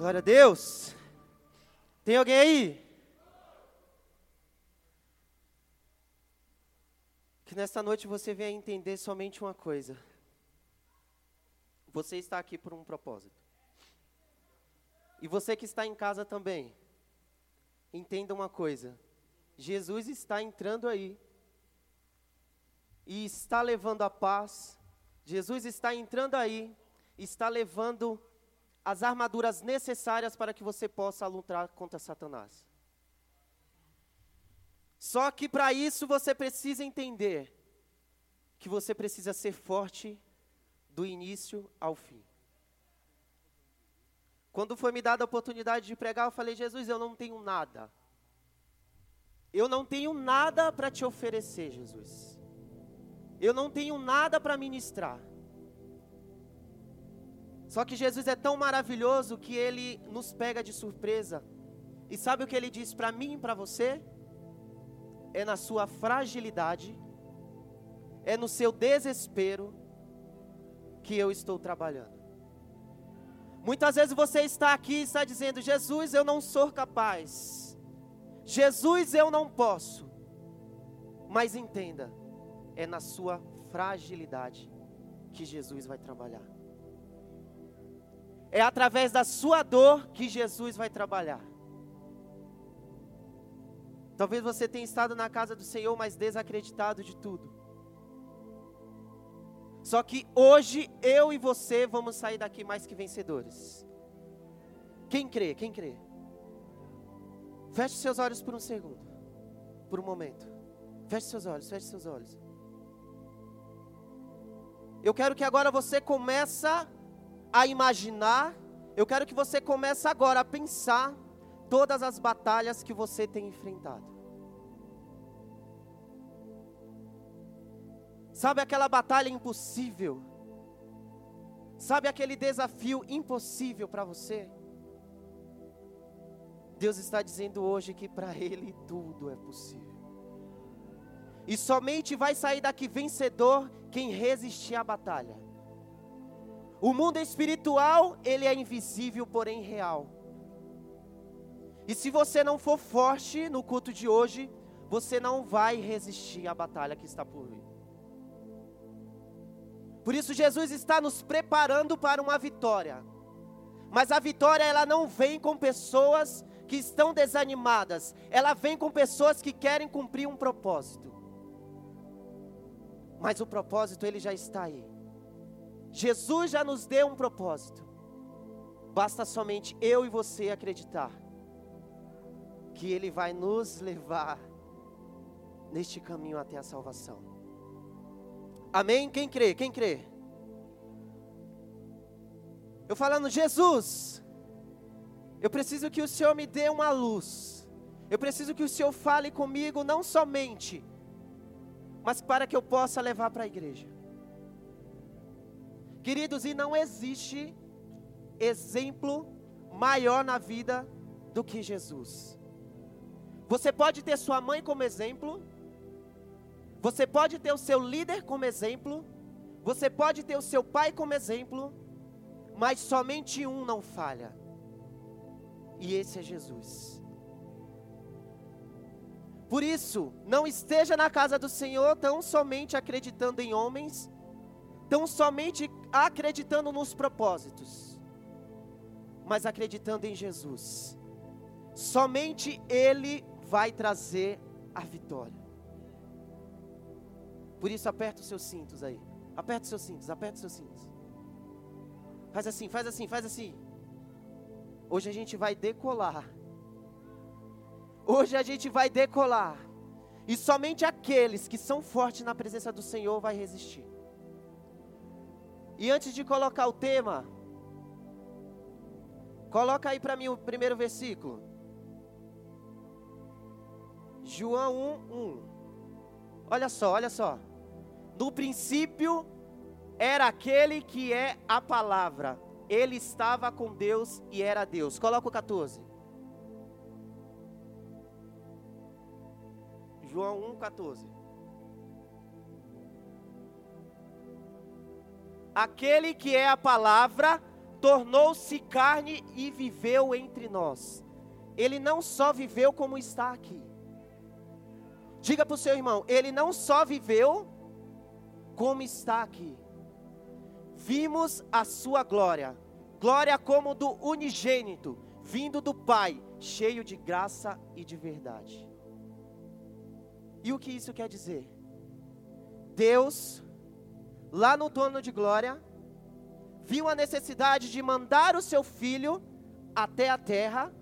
Glória a Deus. Tem alguém aí? Que nesta noite você venha entender somente uma coisa. Você está aqui por um propósito. E você que está em casa também, entenda uma coisa. Jesus está entrando aí. E está levando a paz. Jesus está entrando aí. Está levando as armaduras necessárias para que você possa lutar contra Satanás. Só que para isso você precisa entender que você precisa ser forte do início ao fim. Quando foi me dada a oportunidade de pregar, eu falei: Jesus, eu não tenho nada. Eu não tenho nada para te oferecer, Jesus. Eu não tenho nada para ministrar. Só que Jesus é tão maravilhoso que ele nos pega de surpresa. E sabe o que ele diz para mim e para você? É na sua fragilidade, é no seu desespero que eu estou trabalhando. Muitas vezes você está aqui e está dizendo: Jesus, eu não sou capaz. Jesus, eu não posso. Mas entenda, é na sua fragilidade que Jesus vai trabalhar. É através da sua dor que Jesus vai trabalhar. Talvez você tenha estado na casa do Senhor, mas desacreditado de tudo. Só que hoje eu e você vamos sair daqui mais que vencedores. Quem crê? Quem crê? Feche seus olhos por um segundo, por um momento. Feche seus olhos, feche seus olhos. Eu quero que agora você comece a imaginar, eu quero que você comece agora a pensar todas as batalhas que você tem enfrentado. Sabe aquela batalha impossível? Sabe aquele desafio impossível para você? Deus está dizendo hoje que para Ele tudo é possível. E somente vai sair daqui vencedor quem resistir à batalha. O mundo espiritual, ele é invisível, porém real. E se você não for forte no culto de hoje, você não vai resistir à batalha que está por vir. Por isso Jesus está nos preparando para uma vitória. Mas a vitória ela não vem com pessoas que estão desanimadas, ela vem com pessoas que querem cumprir um propósito. Mas o propósito ele já está aí. Jesus já nos deu um propósito. Basta somente eu e você acreditar que Ele vai nos levar neste caminho até a salvação. Amém? Quem crê? Quem crê? Eu falando, Jesus, eu preciso que o Senhor me dê uma luz. Eu preciso que o Senhor fale comigo, não somente, mas para que eu possa levar para a igreja. Queridos, e não existe exemplo maior na vida do que Jesus. Você pode ter sua mãe como exemplo, você pode ter o seu líder como exemplo, você pode ter o seu pai como exemplo, mas somente um não falha, e esse é Jesus. Por isso, não esteja na casa do Senhor tão somente acreditando em homens, tão somente acreditando nos propósitos, mas acreditando em Jesus. Somente Ele vai trazer a vitória. Por isso, aperta os seus cintos aí. Aperta os seus cintos, aperta os seus cintos. Faz assim, faz assim, faz assim. Hoje a gente vai decolar. Hoje a gente vai decolar. E somente aqueles que são fortes na presença do Senhor vai resistir. E antes de colocar o tema, coloca aí para mim o primeiro versículo. João 1, 1. Olha só, olha só. No princípio era aquele que é a palavra. Ele estava com Deus e era Deus. Coloca o 14. João 1, 14. Aquele que é a palavra tornou-se carne e viveu entre nós. Ele não só viveu como está aqui. Diga para o seu irmão, ele não só viveu como está aqui. Vimos a sua glória, glória como do unigênito, vindo do Pai, cheio de graça e de verdade. E o que isso quer dizer? Deus, lá no trono de glória, viu a necessidade de mandar o seu filho até a terra,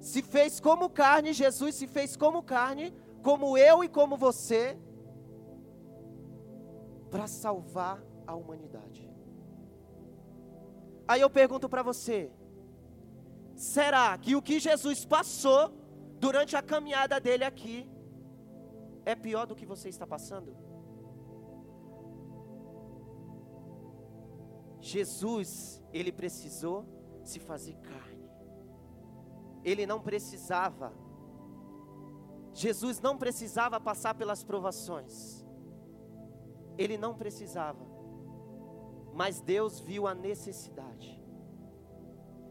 se fez como carne, Jesus se fez como carne, como eu e como você, para salvar a humanidade. Aí eu pergunto para você: será que o que Jesus passou durante a caminhada dele aqui é pior do que você está passando? Jesus, ele precisou se fazer carne. Ele não precisava. Jesus não precisava passar pelas provações. Ele não precisava. Mas Deus viu a necessidade.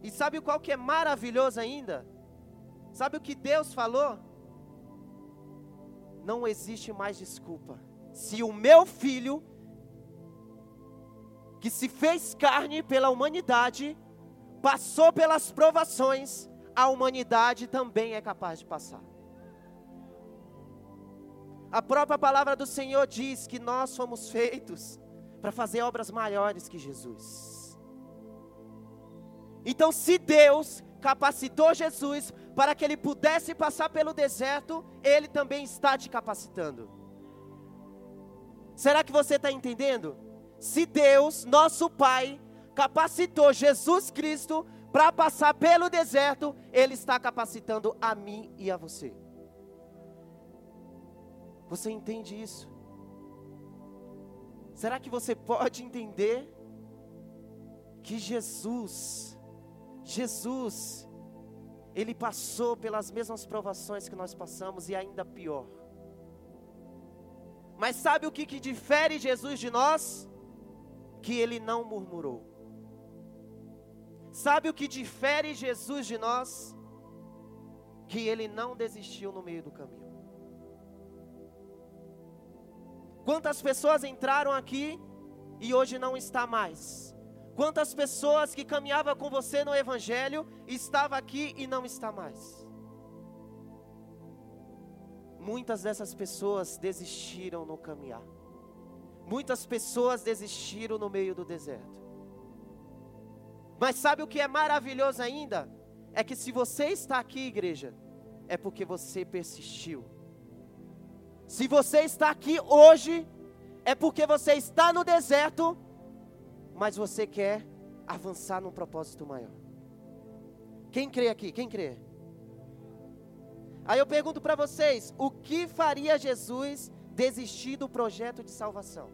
E sabe qual que é maravilhoso ainda? Sabe o que Deus falou? Não existe mais desculpa. Se o meu filho que se fez carne pela humanidade, passou pelas provações, a humanidade também é capaz de passar. A própria palavra do Senhor diz que nós fomos feitos para fazer obras maiores que Jesus. Então, se Deus capacitou Jesus para que ele pudesse passar pelo deserto, ele também está te capacitando. Será que você está entendendo? Se Deus, nosso Pai, capacitou Jesus Cristo para passar pelo deserto, Ele está capacitando a mim e a você. Você entende isso? Será que você pode entender que Jesus, Jesus, Ele passou pelas mesmas provações que nós passamos e ainda pior. Mas sabe o que, que difere Jesus de nós? Que ele não murmurou. Sabe o que difere Jesus de nós? Que ele não desistiu no meio do caminho. Quantas pessoas entraram aqui e hoje não está mais? Quantas pessoas que caminhavam com você no Evangelho estava aqui e não está mais? Muitas dessas pessoas desistiram no caminhar. Muitas pessoas desistiram no meio do deserto. Mas sabe o que é maravilhoso ainda? É que se você está aqui, igreja, é porque você persistiu. Se você está aqui hoje, é porque você está no deserto, mas você quer avançar num propósito maior. Quem crê aqui? Quem crê? Aí eu pergunto para vocês: o que faria Jesus desistir do projeto de salvação.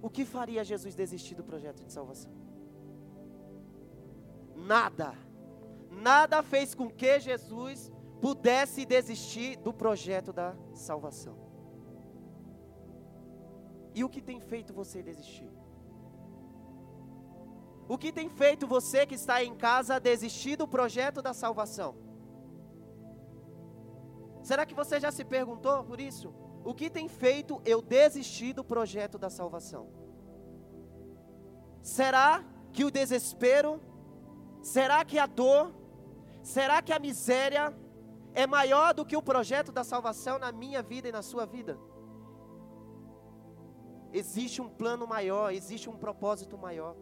O que faria Jesus desistir do projeto de salvação? Nada. Nada fez com que Jesus pudesse desistir do projeto da salvação. E o que tem feito você desistir? O que tem feito você que está em casa desistir do projeto da salvação? Será que você já se perguntou por isso? O que tem feito eu desistir do projeto da salvação? Será que o desespero, será que a dor, será que a miséria é maior do que o projeto da salvação na minha vida e na sua vida? Existe um plano maior, existe um propósito maior.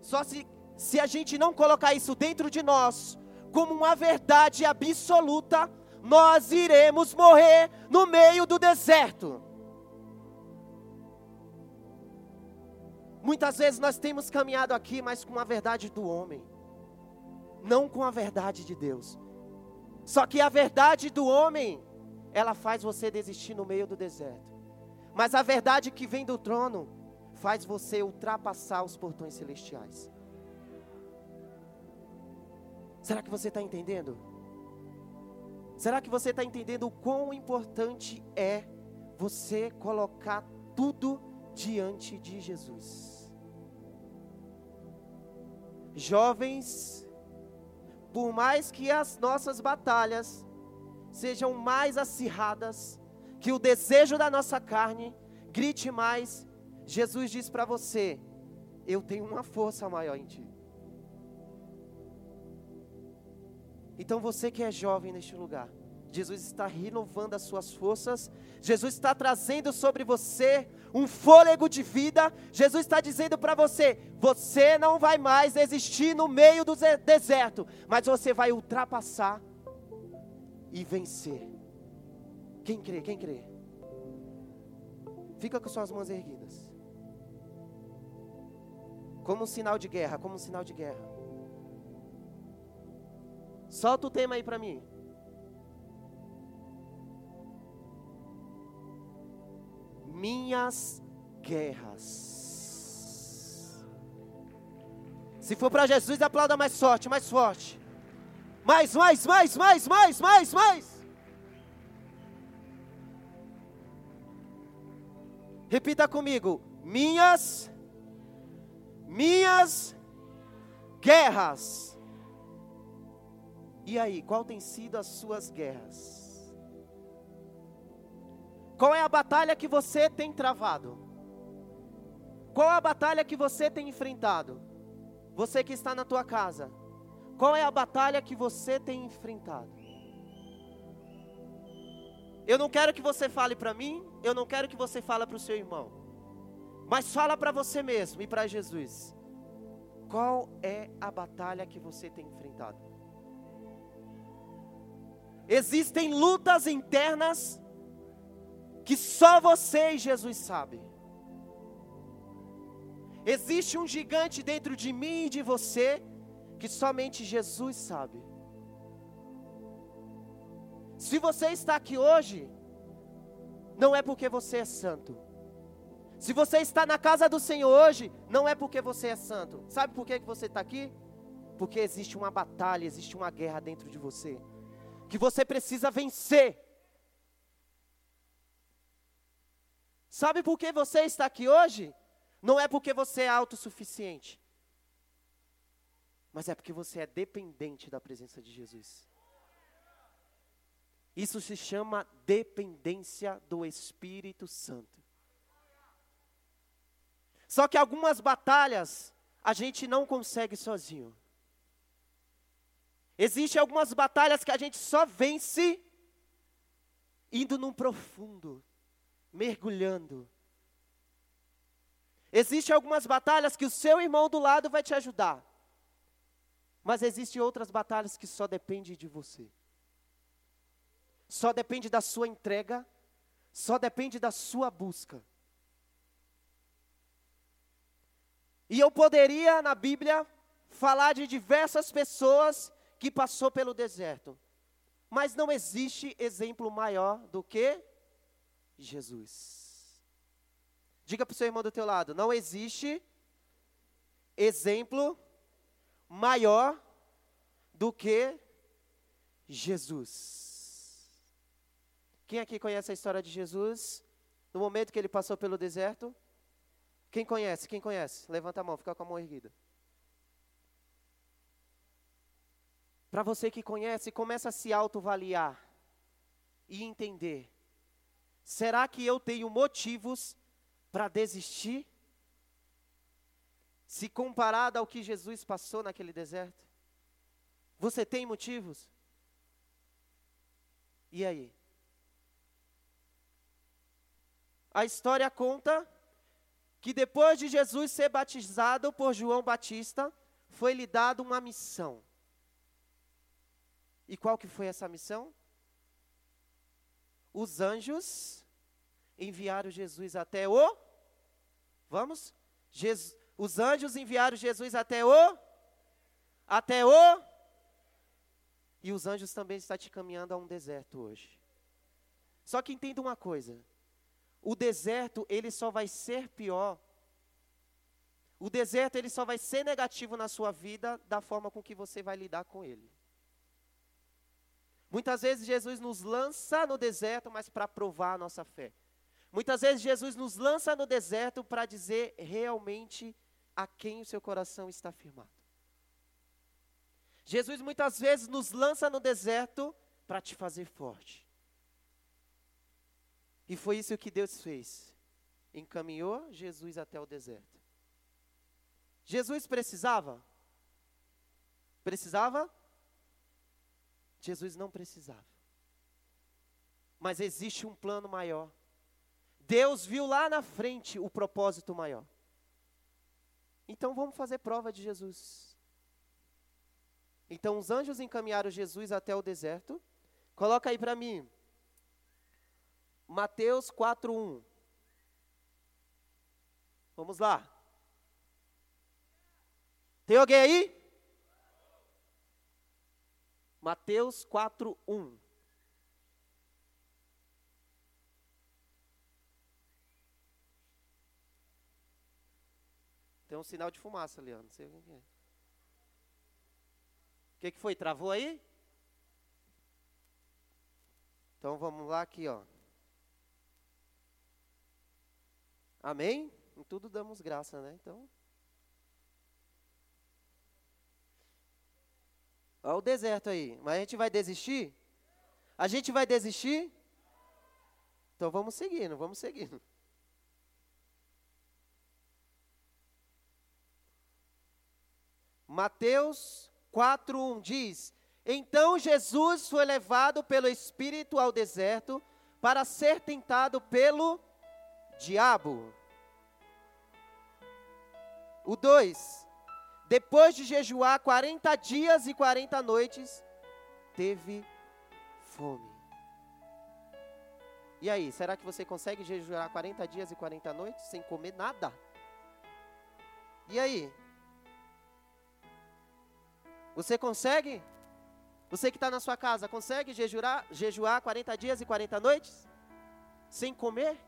Só se, se a gente não colocar isso dentro de nós, como uma verdade absoluta, nós iremos morrer no meio do deserto. Muitas vezes nós temos caminhado aqui, mas com a verdade do homem, não com a verdade de Deus. Só que a verdade do homem, ela faz você desistir no meio do deserto. Mas a verdade que vem do trono faz você ultrapassar os portões celestiais. Será que você está entendendo? Será que você está entendendo o quão importante é você colocar tudo diante de Jesus? Jovens, por mais que as nossas batalhas sejam mais acirradas, que o desejo da nossa carne grite mais, Jesus diz para você: Eu tenho uma força maior em ti. Então você que é jovem neste lugar, Jesus está renovando as suas forças, Jesus está trazendo sobre você um fôlego de vida, Jesus está dizendo para você: você não vai mais existir no meio do deserto, mas você vai ultrapassar e vencer. Quem crê? Quem crê? Fica com suas mãos erguidas. Como um sinal de guerra, como um sinal de guerra. Solta o tema aí para mim. Minhas guerras. Se for para Jesus, aplauda mais forte, mais forte. Mais, mais, mais, mais, mais, mais, mais. Repita comigo. Minhas, minhas guerras. E aí, qual tem sido as suas guerras? Qual é a batalha que você tem travado? Qual a batalha que você tem enfrentado? Você que está na tua casa, qual é a batalha que você tem enfrentado? Eu não quero que você fale para mim, eu não quero que você fale para o seu irmão. Mas fala para você mesmo e para Jesus. Qual é a batalha que você tem enfrentado? Existem lutas internas que só você e Jesus sabem. Existe um gigante dentro de mim e de você que somente Jesus sabe. Se você está aqui hoje, não é porque você é santo. Se você está na casa do Senhor hoje, não é porque você é santo. Sabe por que você está aqui? Porque existe uma batalha, existe uma guerra dentro de você que você precisa vencer. Sabe por que você está aqui hoje? Não é porque você é autossuficiente, mas é porque você é dependente da presença de Jesus. Isso se chama dependência do Espírito Santo. Só que algumas batalhas a gente não consegue sozinho. Existem algumas batalhas que a gente só vence indo num profundo, mergulhando. Existem algumas batalhas que o seu irmão do lado vai te ajudar. Mas existem outras batalhas que só dependem de você. Só depende da sua entrega, só depende da sua busca. E eu poderia na Bíblia falar de diversas pessoas que passou pelo deserto. Mas não existe exemplo maior do que Jesus. Diga para o seu irmão do teu lado, não existe exemplo maior do que Jesus. Quem aqui conhece a história de Jesus? No momento que ele passou pelo deserto? Quem conhece? Quem conhece? Levanta a mão, fica com a mão erguida. Para você que conhece, começa a se autoavaliar e entender: será que eu tenho motivos para desistir? Se comparado ao que Jesus passou naquele deserto? Você tem motivos? E aí? A história conta que depois de Jesus ser batizado por João Batista, foi lhe dado uma missão. E qual que foi essa missão? Os anjos enviaram Jesus até o Vamos? Jesus, os anjos enviaram Jesus até o até o e os anjos também estão te caminhando a um deserto hoje. Só que entenda uma coisa. O deserto, ele só vai ser pior. O deserto, ele só vai ser negativo na sua vida da forma com que você vai lidar com ele. Muitas vezes Jesus nos lança no deserto, mas para provar a nossa fé. Muitas vezes Jesus nos lança no deserto para dizer realmente a quem o seu coração está firmado. Jesus muitas vezes nos lança no deserto para te fazer forte. E foi isso que Deus fez. Encaminhou Jesus até o deserto. Jesus precisava? Precisava? Jesus não precisava. Mas existe um plano maior. Deus viu lá na frente o propósito maior. Então vamos fazer prova de Jesus. Então os anjos encaminharam Jesus até o deserto. Coloca aí para mim. Mateus 4:1. Vamos lá. Tem alguém aí? Mateus 4:1. Tem um sinal de fumaça, Leandro. Não sei o que é. O que, que foi? Travou aí? Então vamos lá aqui, ó. Amém? Em tudo damos graça, né? Então. Olha o deserto aí. Mas a gente vai desistir? A gente vai desistir? Então vamos seguindo, vamos seguindo. Mateus 4:1 diz: Então Jesus foi levado pelo Espírito ao deserto para ser tentado pelo diabo. O 2: Depois de jejuar 40 dias e 40 noites, teve fome. E aí, será que você consegue jejuar 40 dias e 40 noites sem comer nada? E aí? Você consegue? Você que está na sua casa, consegue jejuar, jejuar 40 dias e 40 noites? Sem comer?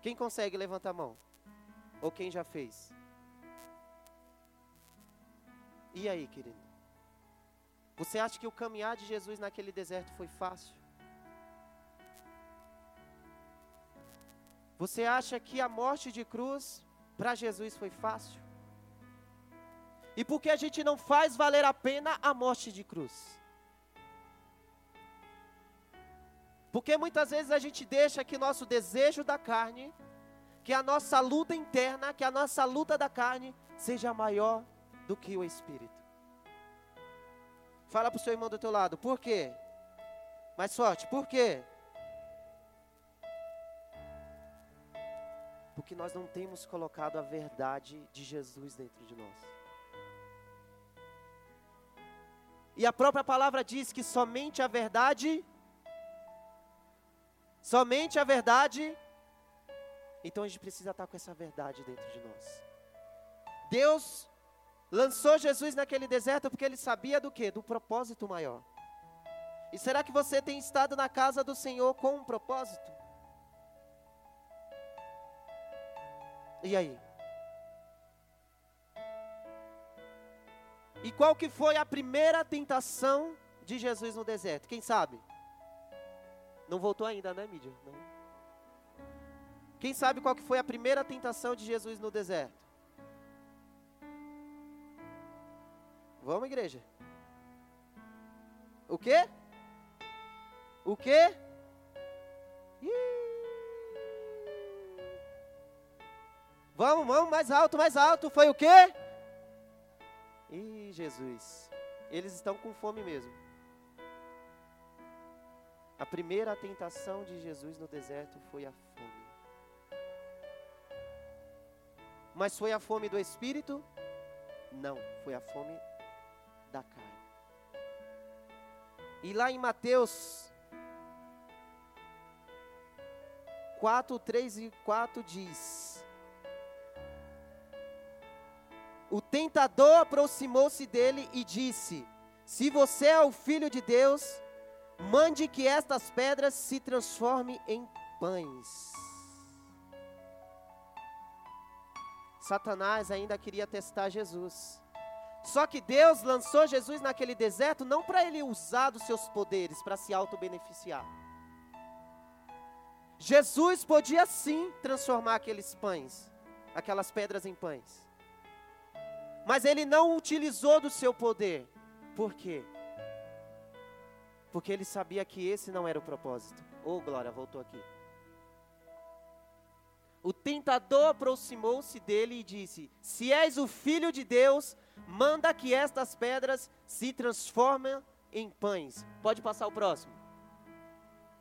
Quem consegue, levanta a mão. Ou quem já fez? E aí, querido? Você acha que o caminhar de Jesus naquele deserto foi fácil? Você acha que a morte de cruz para Jesus foi fácil? E por que a gente não faz valer a pena a morte de cruz? Porque muitas vezes a gente deixa que nosso desejo da carne, que a nossa luta interna, que a nossa luta da carne seja maior do que o espírito. Fala para o seu irmão do teu lado, por quê? Mais forte, por quê? Porque nós não temos colocado a verdade de Jesus dentro de nós. E a própria palavra diz que somente a verdade, somente a verdade, então a gente precisa estar com essa verdade dentro de nós. Deus lançou Jesus naquele deserto porque ele sabia do que? Do propósito maior. E será que você tem estado na casa do Senhor com um propósito? E aí? E qual que foi a primeira tentação de Jesus no deserto? Quem sabe? Não voltou ainda, né, mídia? Não. Quem sabe qual que foi a primeira tentação de Jesus no deserto? Vamos, igreja. O quê? O quê? Vamos, vamos, mais alto, mais alto. Foi o quê? Ih, Jesus, eles estão com fome mesmo. A primeira tentação de Jesus no deserto foi a fome. Mas foi a fome do espírito? Não, foi a fome da carne. E lá em Mateus 4, 3 e 4 diz: O tentador aproximou-se dele e disse: Se você é o filho de Deus, mande que estas pedras se transformem em pães. Satanás ainda queria testar Jesus. Só que Deus lançou Jesus naquele deserto não para ele usar dos seus poderes para se auto-beneficiar. Jesus podia sim transformar aqueles pães, aquelas pedras em pães. Mas ele não utilizou do seu poder. Por quê? Porque ele sabia que esse não era o propósito. Oh, glória, voltou aqui. O tentador aproximou-se dele e disse: Se és o filho de Deus, manda que estas pedras se transformem em pães. Pode passar o próximo.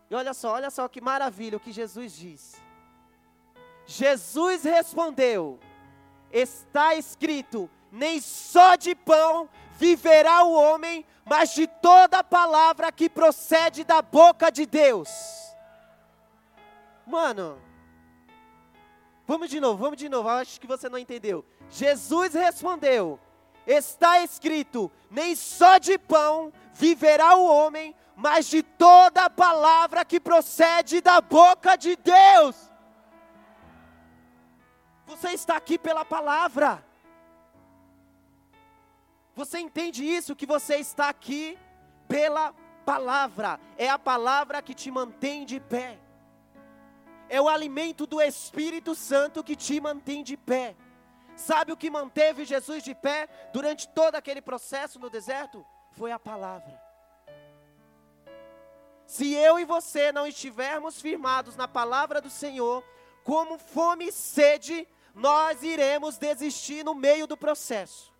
E olha só, olha só que maravilha o que Jesus disse. Jesus respondeu: Está escrito: nem só de pão viverá o homem, mas de toda palavra que procede da boca de Deus. Mano, Vamos de novo, vamos de novo. Acho que você não entendeu. Jesus respondeu: Está escrito: Nem só de pão viverá o homem, mas de toda palavra que procede da boca de Deus. Você está aqui pela palavra. Você entende isso? Que você está aqui pela palavra. É a palavra que te mantém de pé é o alimento do Espírito Santo que te mantém de pé. Sabe o que manteve Jesus de pé durante todo aquele processo no deserto? Foi a palavra. Se eu e você não estivermos firmados na palavra do Senhor, como fome e sede, nós iremos desistir no meio do processo.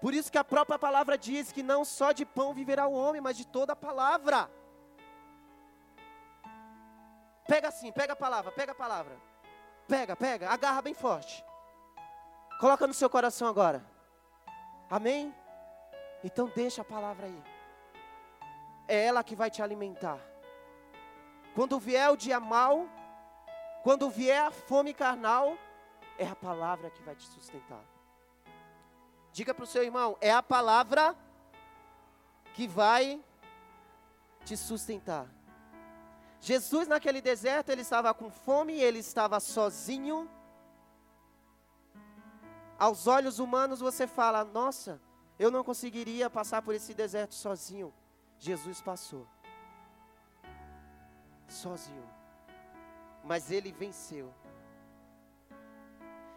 Por isso que a própria palavra diz que não só de pão viverá o homem, mas de toda a palavra. Pega assim, pega a palavra, pega a palavra. Pega, pega, agarra bem forte. Coloca no seu coração agora. Amém? Então deixa a palavra aí. É ela que vai te alimentar. Quando vier o dia mal, quando vier a fome carnal, é a palavra que vai te sustentar. Diga para o seu irmão: é a palavra que vai te sustentar. Jesus naquele deserto, ele estava com fome, ele estava sozinho. Aos olhos humanos você fala: "Nossa, eu não conseguiria passar por esse deserto sozinho". Jesus passou. Sozinho. Mas ele venceu.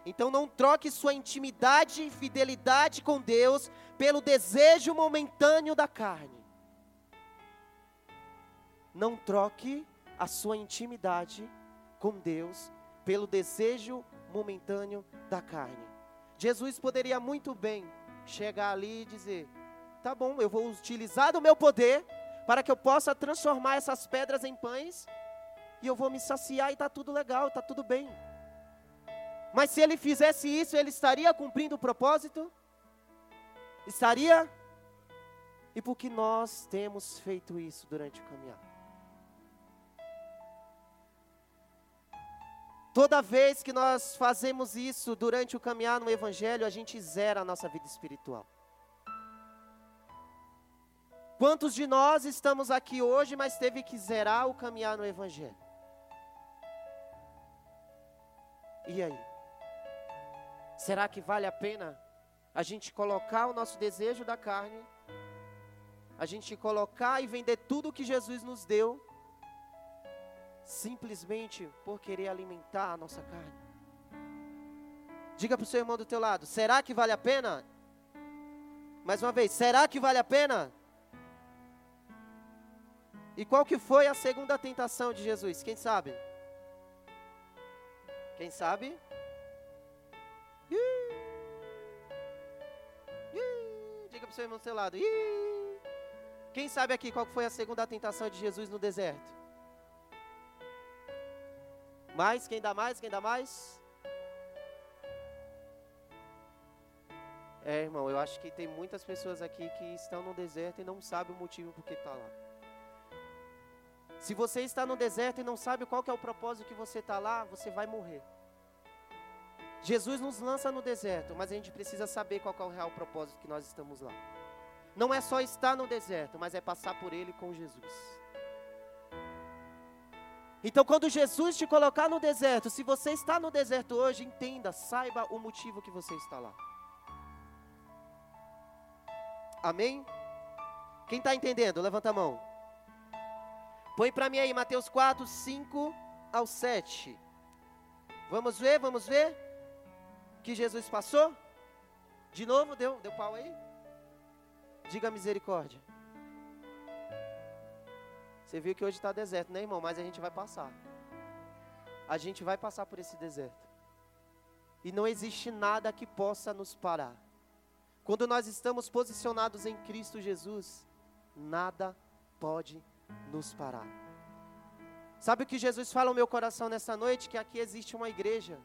Então não troque sua intimidade e fidelidade com Deus pelo desejo momentâneo da carne. Não troque a sua intimidade com Deus pelo desejo momentâneo da carne. Jesus poderia muito bem chegar ali e dizer: tá bom, eu vou utilizar do meu poder para que eu possa transformar essas pedras em pães e eu vou me saciar e está tudo legal, está tudo bem. Mas se ele fizesse isso, ele estaria cumprindo o propósito? Estaria? E por que nós temos feito isso durante o caminhar? Toda vez que nós fazemos isso durante o caminhar no Evangelho, a gente zera a nossa vida espiritual. Quantos de nós estamos aqui hoje, mas teve que zerar o caminhar no Evangelho? E aí? Será que vale a pena a gente colocar o nosso desejo da carne, a gente colocar e vender tudo que Jesus nos deu simplesmente por querer alimentar a nossa carne. Diga para o seu irmão do teu lado: será que vale a pena? Mais uma vez, será que vale a pena? E qual que foi a segunda tentação de Jesus? Quem sabe? Quem sabe? Diga para o seu irmão do teu lado. Quem sabe aqui qual foi a segunda tentação de Jesus no deserto? Mais? Quem dá mais? Quem dá mais? É, irmão, eu acho que tem muitas pessoas aqui que estão no deserto e não sabem o motivo por que está lá. Se você está no deserto e não sabe qual é o propósito que você está lá, você vai morrer. Jesus nos lança no deserto, mas a gente precisa saber qual é o real propósito que nós estamos lá. Não é só estar no deserto, mas é passar por ele com Jesus. Então, quando Jesus te colocar no deserto, se você está no deserto hoje, entenda, saiba o motivo que você está lá. Amém? Quem está entendendo? Levanta a mão. Põe para mim aí, Mateus 4, 5 ao 7. Vamos ver, vamos ver? que Jesus passou? De novo, deu, deu pau aí? Diga misericórdia. Você viu que hoje está deserto, né, irmão? Mas a gente vai passar. A gente vai passar por esse deserto. E não existe nada que possa nos parar. Quando nós estamos posicionados em Cristo Jesus, nada pode nos parar. Sabe o que Jesus fala no meu coração nessa noite? Que aqui existe uma igreja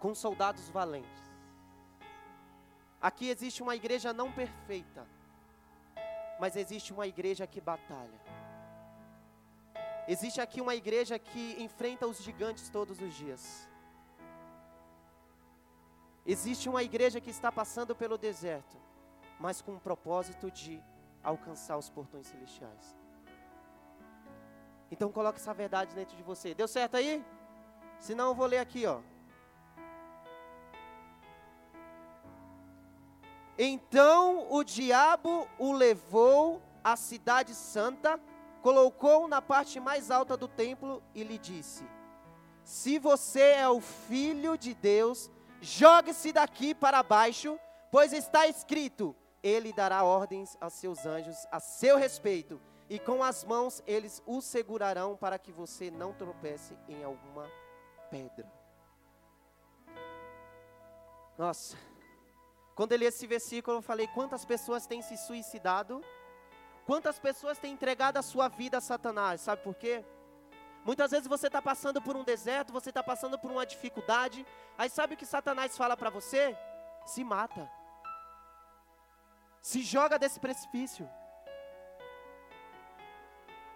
com soldados valentes. Aqui existe uma igreja não perfeita, mas existe uma igreja que batalha. Existe aqui uma igreja que enfrenta os gigantes todos os dias. Existe uma igreja que está passando pelo deserto, mas com o propósito de alcançar os portões celestiais. Então coloque essa verdade dentro de você. Deu certo aí? Se não, eu vou ler aqui, ó. Então o diabo o levou à cidade santa, colocou na parte mais alta do templo e lhe disse: Se você é o filho de Deus, jogue-se daqui para baixo, pois está escrito: Ele dará ordens aos seus anjos a seu respeito, e com as mãos eles o segurarão para que você não tropece em alguma pedra. Nossa, quando eu li esse versículo, eu falei: quantas pessoas têm se suicidado? Quantas pessoas têm entregado a sua vida a Satanás? Sabe por quê? Muitas vezes você está passando por um deserto, você está passando por uma dificuldade, aí sabe o que Satanás fala para você? Se mata, se joga desse precipício.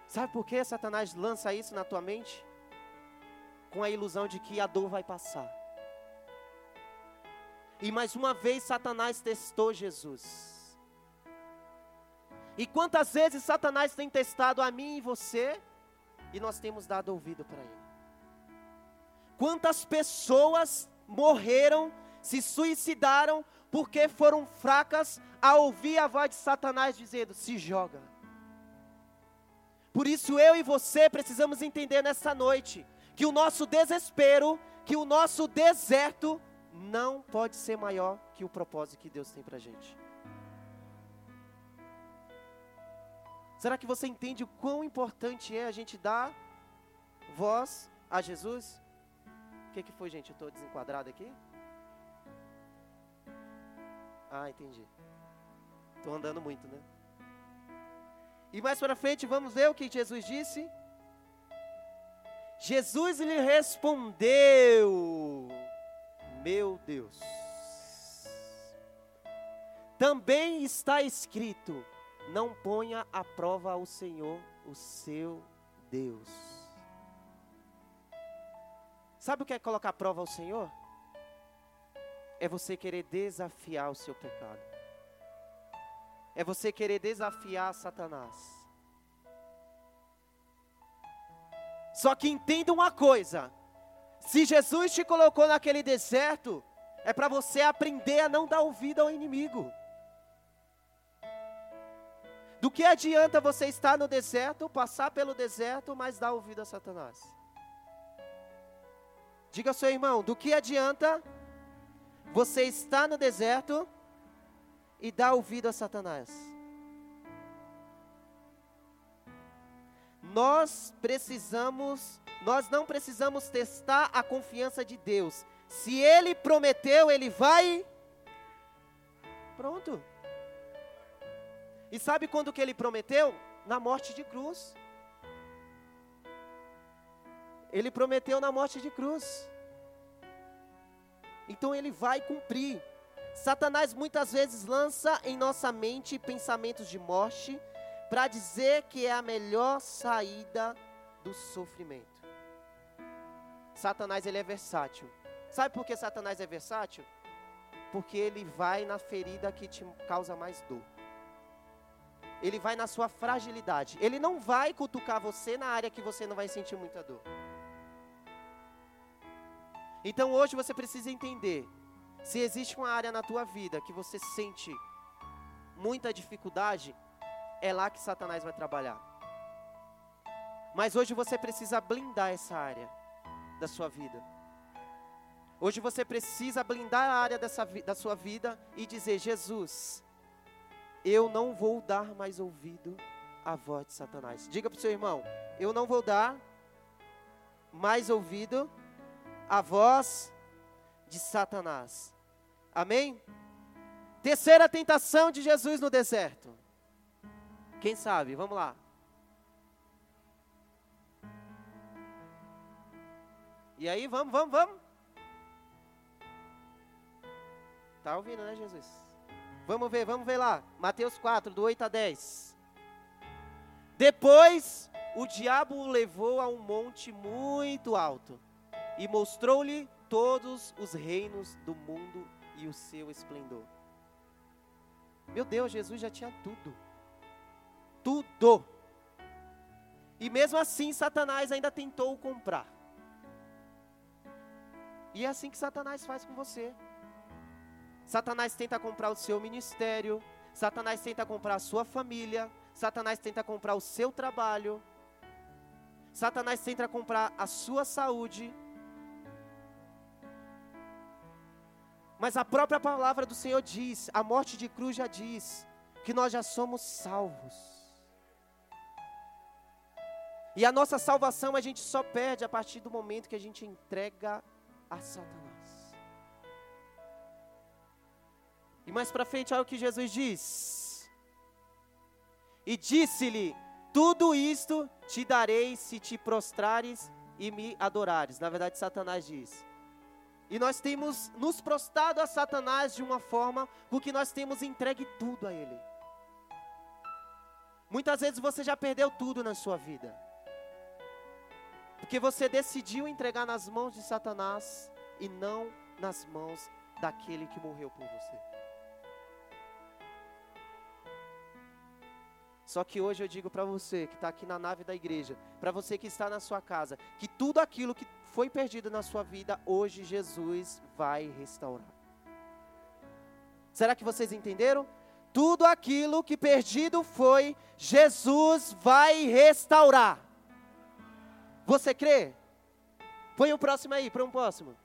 Sabe por que Satanás lança isso na tua mente? Com a ilusão de que a dor vai passar. E mais uma vez Satanás testou Jesus. E quantas vezes Satanás tem testado a mim e você, e nós temos dado ouvido para ele? Quantas pessoas morreram, se suicidaram, porque foram fracas a ouvir a voz de Satanás dizendo: se joga. Por isso eu e você precisamos entender nessa noite que o nosso desespero, que o nosso deserto não pode ser maior que o propósito que Deus tem para a gente. Será que você entende o quão importante é a gente dar voz a Jesus? O que, que foi, gente? Eu estou desenquadrado aqui? Ah, entendi. Estou andando muito, né? E mais para frente, vamos ver o que Jesus disse. Jesus lhe respondeu: meu Deus. Também está escrito: não ponha à prova o Senhor, o seu Deus. Sabe o que é colocar à prova ao Senhor? É você querer desafiar o seu pecado. É você querer desafiar Satanás. Só que entenda uma coisa: se Jesus te colocou naquele deserto, é para você aprender a não dar ouvido ao inimigo. Do que adianta você estar no deserto, passar pelo deserto, mas dar ouvido a Satanás? Diga ao seu irmão: do que adianta você estar no deserto e dar ouvido a Satanás? Nós precisamos nós não precisamos testar a confiança de Deus. Se Ele prometeu, Ele vai. Pronto. E sabe quando que Ele prometeu? Na morte de cruz. Ele prometeu na morte de cruz. Então Ele vai cumprir. Satanás muitas vezes lança em nossa mente pensamentos de morte para dizer que é a melhor saída do sofrimento. Satanás ele é versátil. Sabe por que Satanás é versátil? Porque ele vai na ferida que te causa mais dor. Ele vai na sua fragilidade. Ele não vai cutucar você na área que você não vai sentir muita dor. Então hoje você precisa entender: se existe uma área na tua vida que você sente muita dificuldade, é lá que Satanás vai trabalhar. Mas hoje você precisa blindar essa área da sua vida. Hoje você precisa blindar a área dessa, da sua vida e dizer: Jesus, eu não vou dar mais ouvido à voz de Satanás. Diga para o seu irmão: eu não vou dar mais ouvido à voz de Satanás. Amém? Terceira tentação de Jesus no deserto. Quem sabe? Vamos lá. E aí, vamos, vamos, vamos. Tá ouvindo, né, Jesus? Vamos ver, vamos ver lá. Mateus 4, do 8 a 10. Depois, o diabo o levou a um monte muito alto e mostrou-lhe todos os reinos do mundo e o seu esplendor. Meu Deus, Jesus já tinha tudo. Tudo. E mesmo assim, Satanás ainda tentou comprar. E é assim que Satanás faz com você. Satanás tenta comprar o seu ministério, Satanás tenta comprar a sua família, Satanás tenta comprar o seu trabalho, Satanás tenta comprar a sua saúde. Mas a própria palavra do Senhor diz, a morte de cruz já diz, que nós já somos salvos. E a nossa salvação a gente só perde a partir do momento que a gente entrega a Satanás. E mais para frente, olha o que Jesus diz. E disse-lhe: Tudo isto te darei se te prostrares e me adorares. Na verdade, Satanás diz. E nós temos nos prostrado a Satanás de uma forma porque nós temos entregue tudo a ele. Muitas vezes você já perdeu tudo na sua vida. Porque você decidiu entregar nas mãos de Satanás e não nas mãos daquele que morreu por você. Só que hoje eu digo para você que está aqui na nave da igreja, para você que está na sua casa, que tudo aquilo que foi perdido na sua vida, hoje Jesus vai restaurar. Será que vocês entenderam? Tudo aquilo que perdido foi, Jesus vai restaurar. Você crê? Põe o próximo aí, põe um próximo.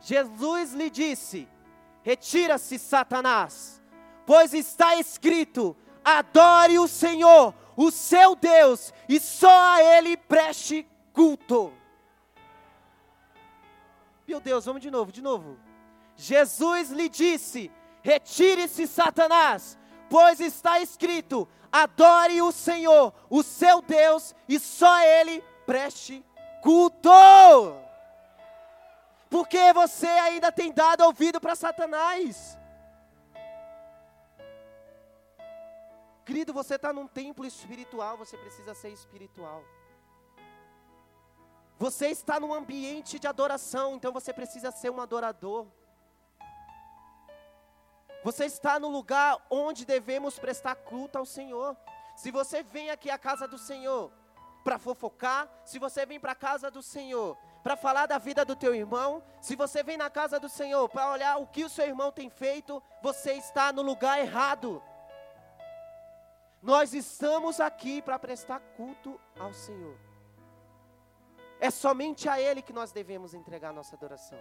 Jesus lhe disse: Retira-se, Satanás, pois está escrito: Adore o Senhor, o seu Deus, e só a Ele preste culto. Meu Deus, vamos de novo, de novo. Jesus lhe disse: Retire-se, Satanás, pois está escrito: adore o Senhor, o seu Deus, e só Ele preste culto. Porque você ainda tem dado ouvido para Satanás. Querido, você está num templo espiritual, você precisa ser espiritual. Você está num ambiente de adoração, então você precisa ser um adorador. Você está no lugar onde devemos prestar culto ao Senhor. Se você vem aqui à casa do Senhor para fofocar, se você vem para a casa do Senhor para falar da vida do teu irmão, se você vem na casa do Senhor para olhar o que o seu irmão tem feito, você está no lugar errado. Nós estamos aqui para prestar culto ao Senhor. É somente a Ele que nós devemos entregar nossa adoração.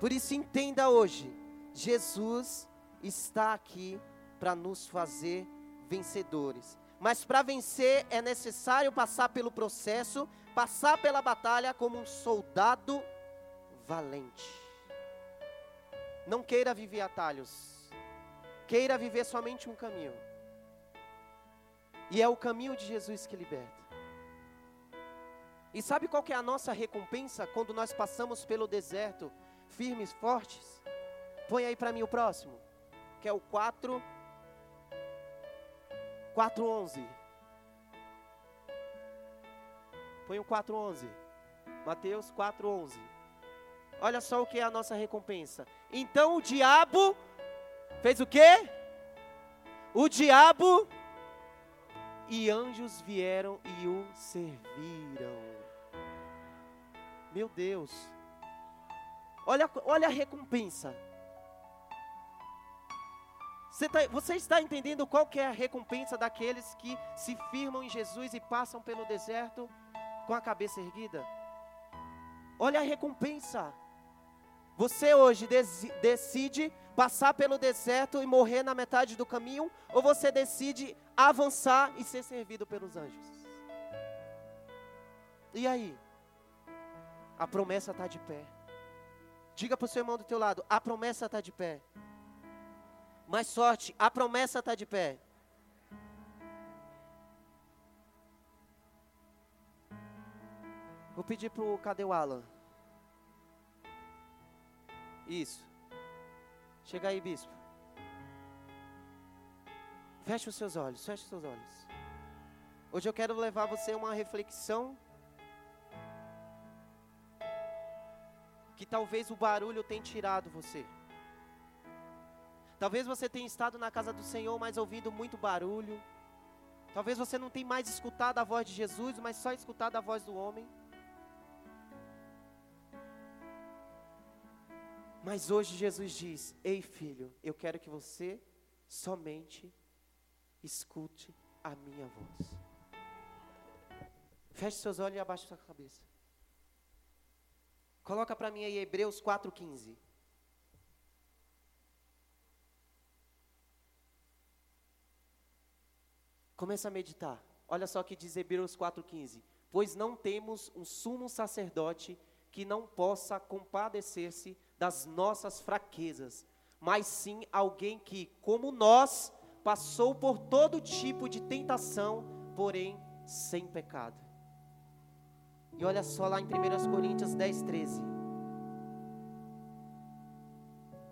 Por isso, entenda hoje: Jesus está aqui para nos fazer vencedores. Mas para vencer é necessário passar pelo processo, passar pela batalha como um soldado valente. Não queira viver atalhos, queira viver somente um caminho. E é o caminho de Jesus que liberta. E sabe qual é a nossa recompensa quando nós passamos pelo deserto? Firmes, fortes. Põe aí para mim o próximo, que é o 4 4:11. Põe o 4:11. Mateus 4:11. Olha só o que é a nossa recompensa. Então o diabo fez o quê? O diabo e anjos vieram e o serviram. Meu Deus. Olha, olha a recompensa. Você, tá, você, está entendendo qual que é a recompensa daqueles que se firmam em Jesus e passam pelo deserto? com a cabeça erguida? Olha a recompensa. Você hoje decide passar pelo deserto e morrer na metade do caminho, ou você decide avançar e ser servido pelos anjos? E aí? A promessa está de pé. Diga para o seu irmão do teu lado, a promessa está de pé. Mais sorte, a promessa está de pé. Vou pedir para o, cadê o Alan? Isso. Chega aí, bispo. Feche os seus olhos, feche os seus olhos. Hoje eu quero levar você a uma reflexão que talvez o barulho tenha tirado você. Talvez você tenha estado na casa do Senhor, mas ouvindo muito barulho. Talvez você não tenha mais escutado a voz de Jesus, mas só escutado a voz do homem. Mas hoje Jesus diz: Ei filho, eu quero que você somente escute a minha voz. Feche seus olhos e abaixe sua cabeça. Coloca para mim aí Hebreus 4,15. Começa a meditar. Olha só o que diz Hebreus 4,15. Pois não temos um sumo sacerdote que não possa compadecer-se das nossas fraquezas, mas sim alguém que, como nós, passou por todo tipo de tentação, porém sem pecado. E olha só lá em 1 Coríntios 10, 13.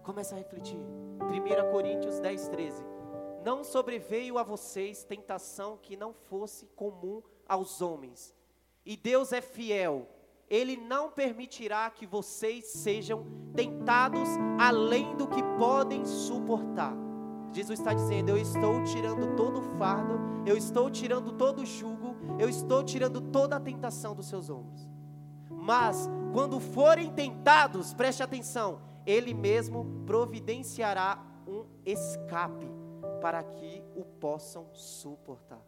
Começa a refletir. 1 Coríntios 10, 13. Não sobreveio a vocês tentação que não fosse comum aos homens. E Deus é fiel. Ele não permitirá que vocês sejam tentados além do que podem suportar. Jesus está dizendo: Eu estou tirando todo o fardo, eu estou tirando todo o jugo, eu estou tirando toda a tentação dos seus ombros. Mas, quando forem tentados, preste atenção, Ele mesmo providenciará um escape para que o possam suportar.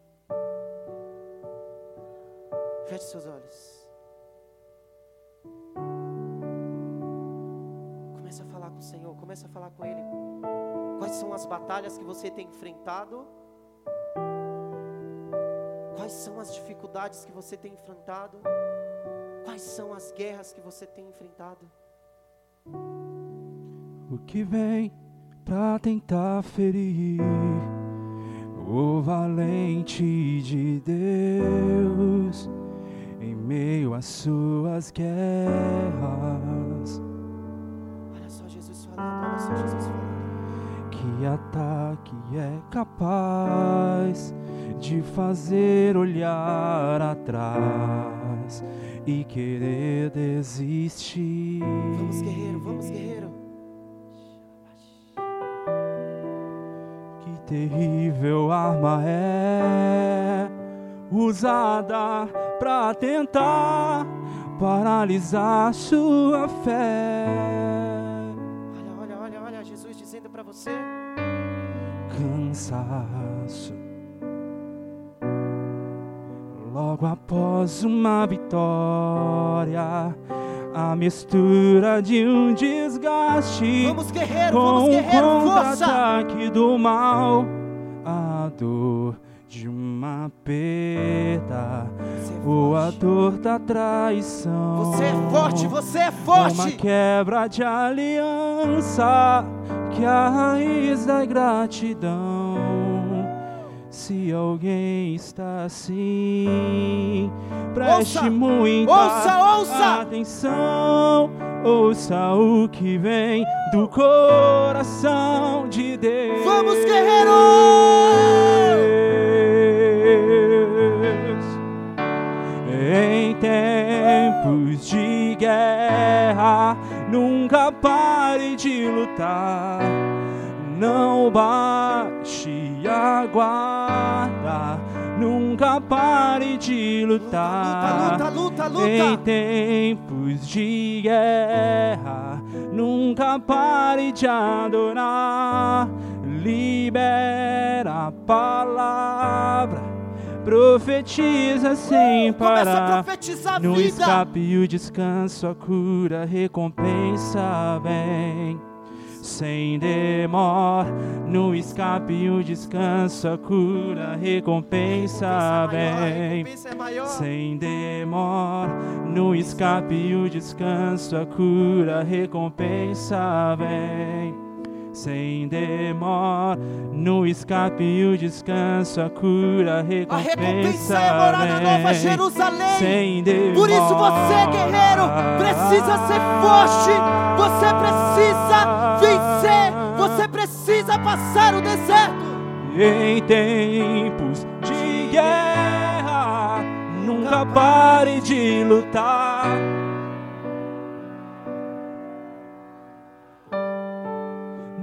Feche seus olhos. Comece a falar com o Senhor, comece a falar com Ele. Quais são as batalhas que você tem enfrentado? Quais são as dificuldades que você tem enfrentado? Quais são as guerras que você tem enfrentado? O que vem para tentar ferir o valente de Deus em meio às suas guerras? Olha só Jesus falando, olha só Jesus falando. Que ataque é capaz de fazer olhar atrás e querer desistir. Vamos, guerreiro, vamos, guerreiro. Que terrível arma é usada para tentar paralisar sua fé. Cansaço. Logo após uma vitória, a mistura de um desgaste vamos, guerreiro, com vamos, guerreiro, um contra-ataque do mal, a dor de uma perda. É ou a dor da traição. Você é forte, você é forte. Uma quebra de aliança que é a raiz da gratidão se alguém está assim, preste ouça, muita ouça, ouça. atenção. Ouça o que vem do coração de Deus. Vamos, guerreiros! Em tempos de guerra, nunca pare de lutar. Não baixe aguarda, nunca pare de lutar. Luta, luta, luta, luta, Em tempos de guerra, nunca pare de adorar. Libera a palavra Profetiza sem Começa a parar. profetizar a No vida. escape o descanso, a cura, a recompensa vem. Sem demora, no escape o descanso, a cura, a recompensa vem. Recompensa é. Sem demora, no escape o descanso, a cura, a recompensa vem. Sem demora, no escape o descanso, a cura, a A recompensa recompensa é morar na Nova vem. Jerusalém. Sem demora. Por isso você, guerreiro, precisa ser forte. Você precisa passar o deserto. Em tempos de guerra, nunca pare de lutar.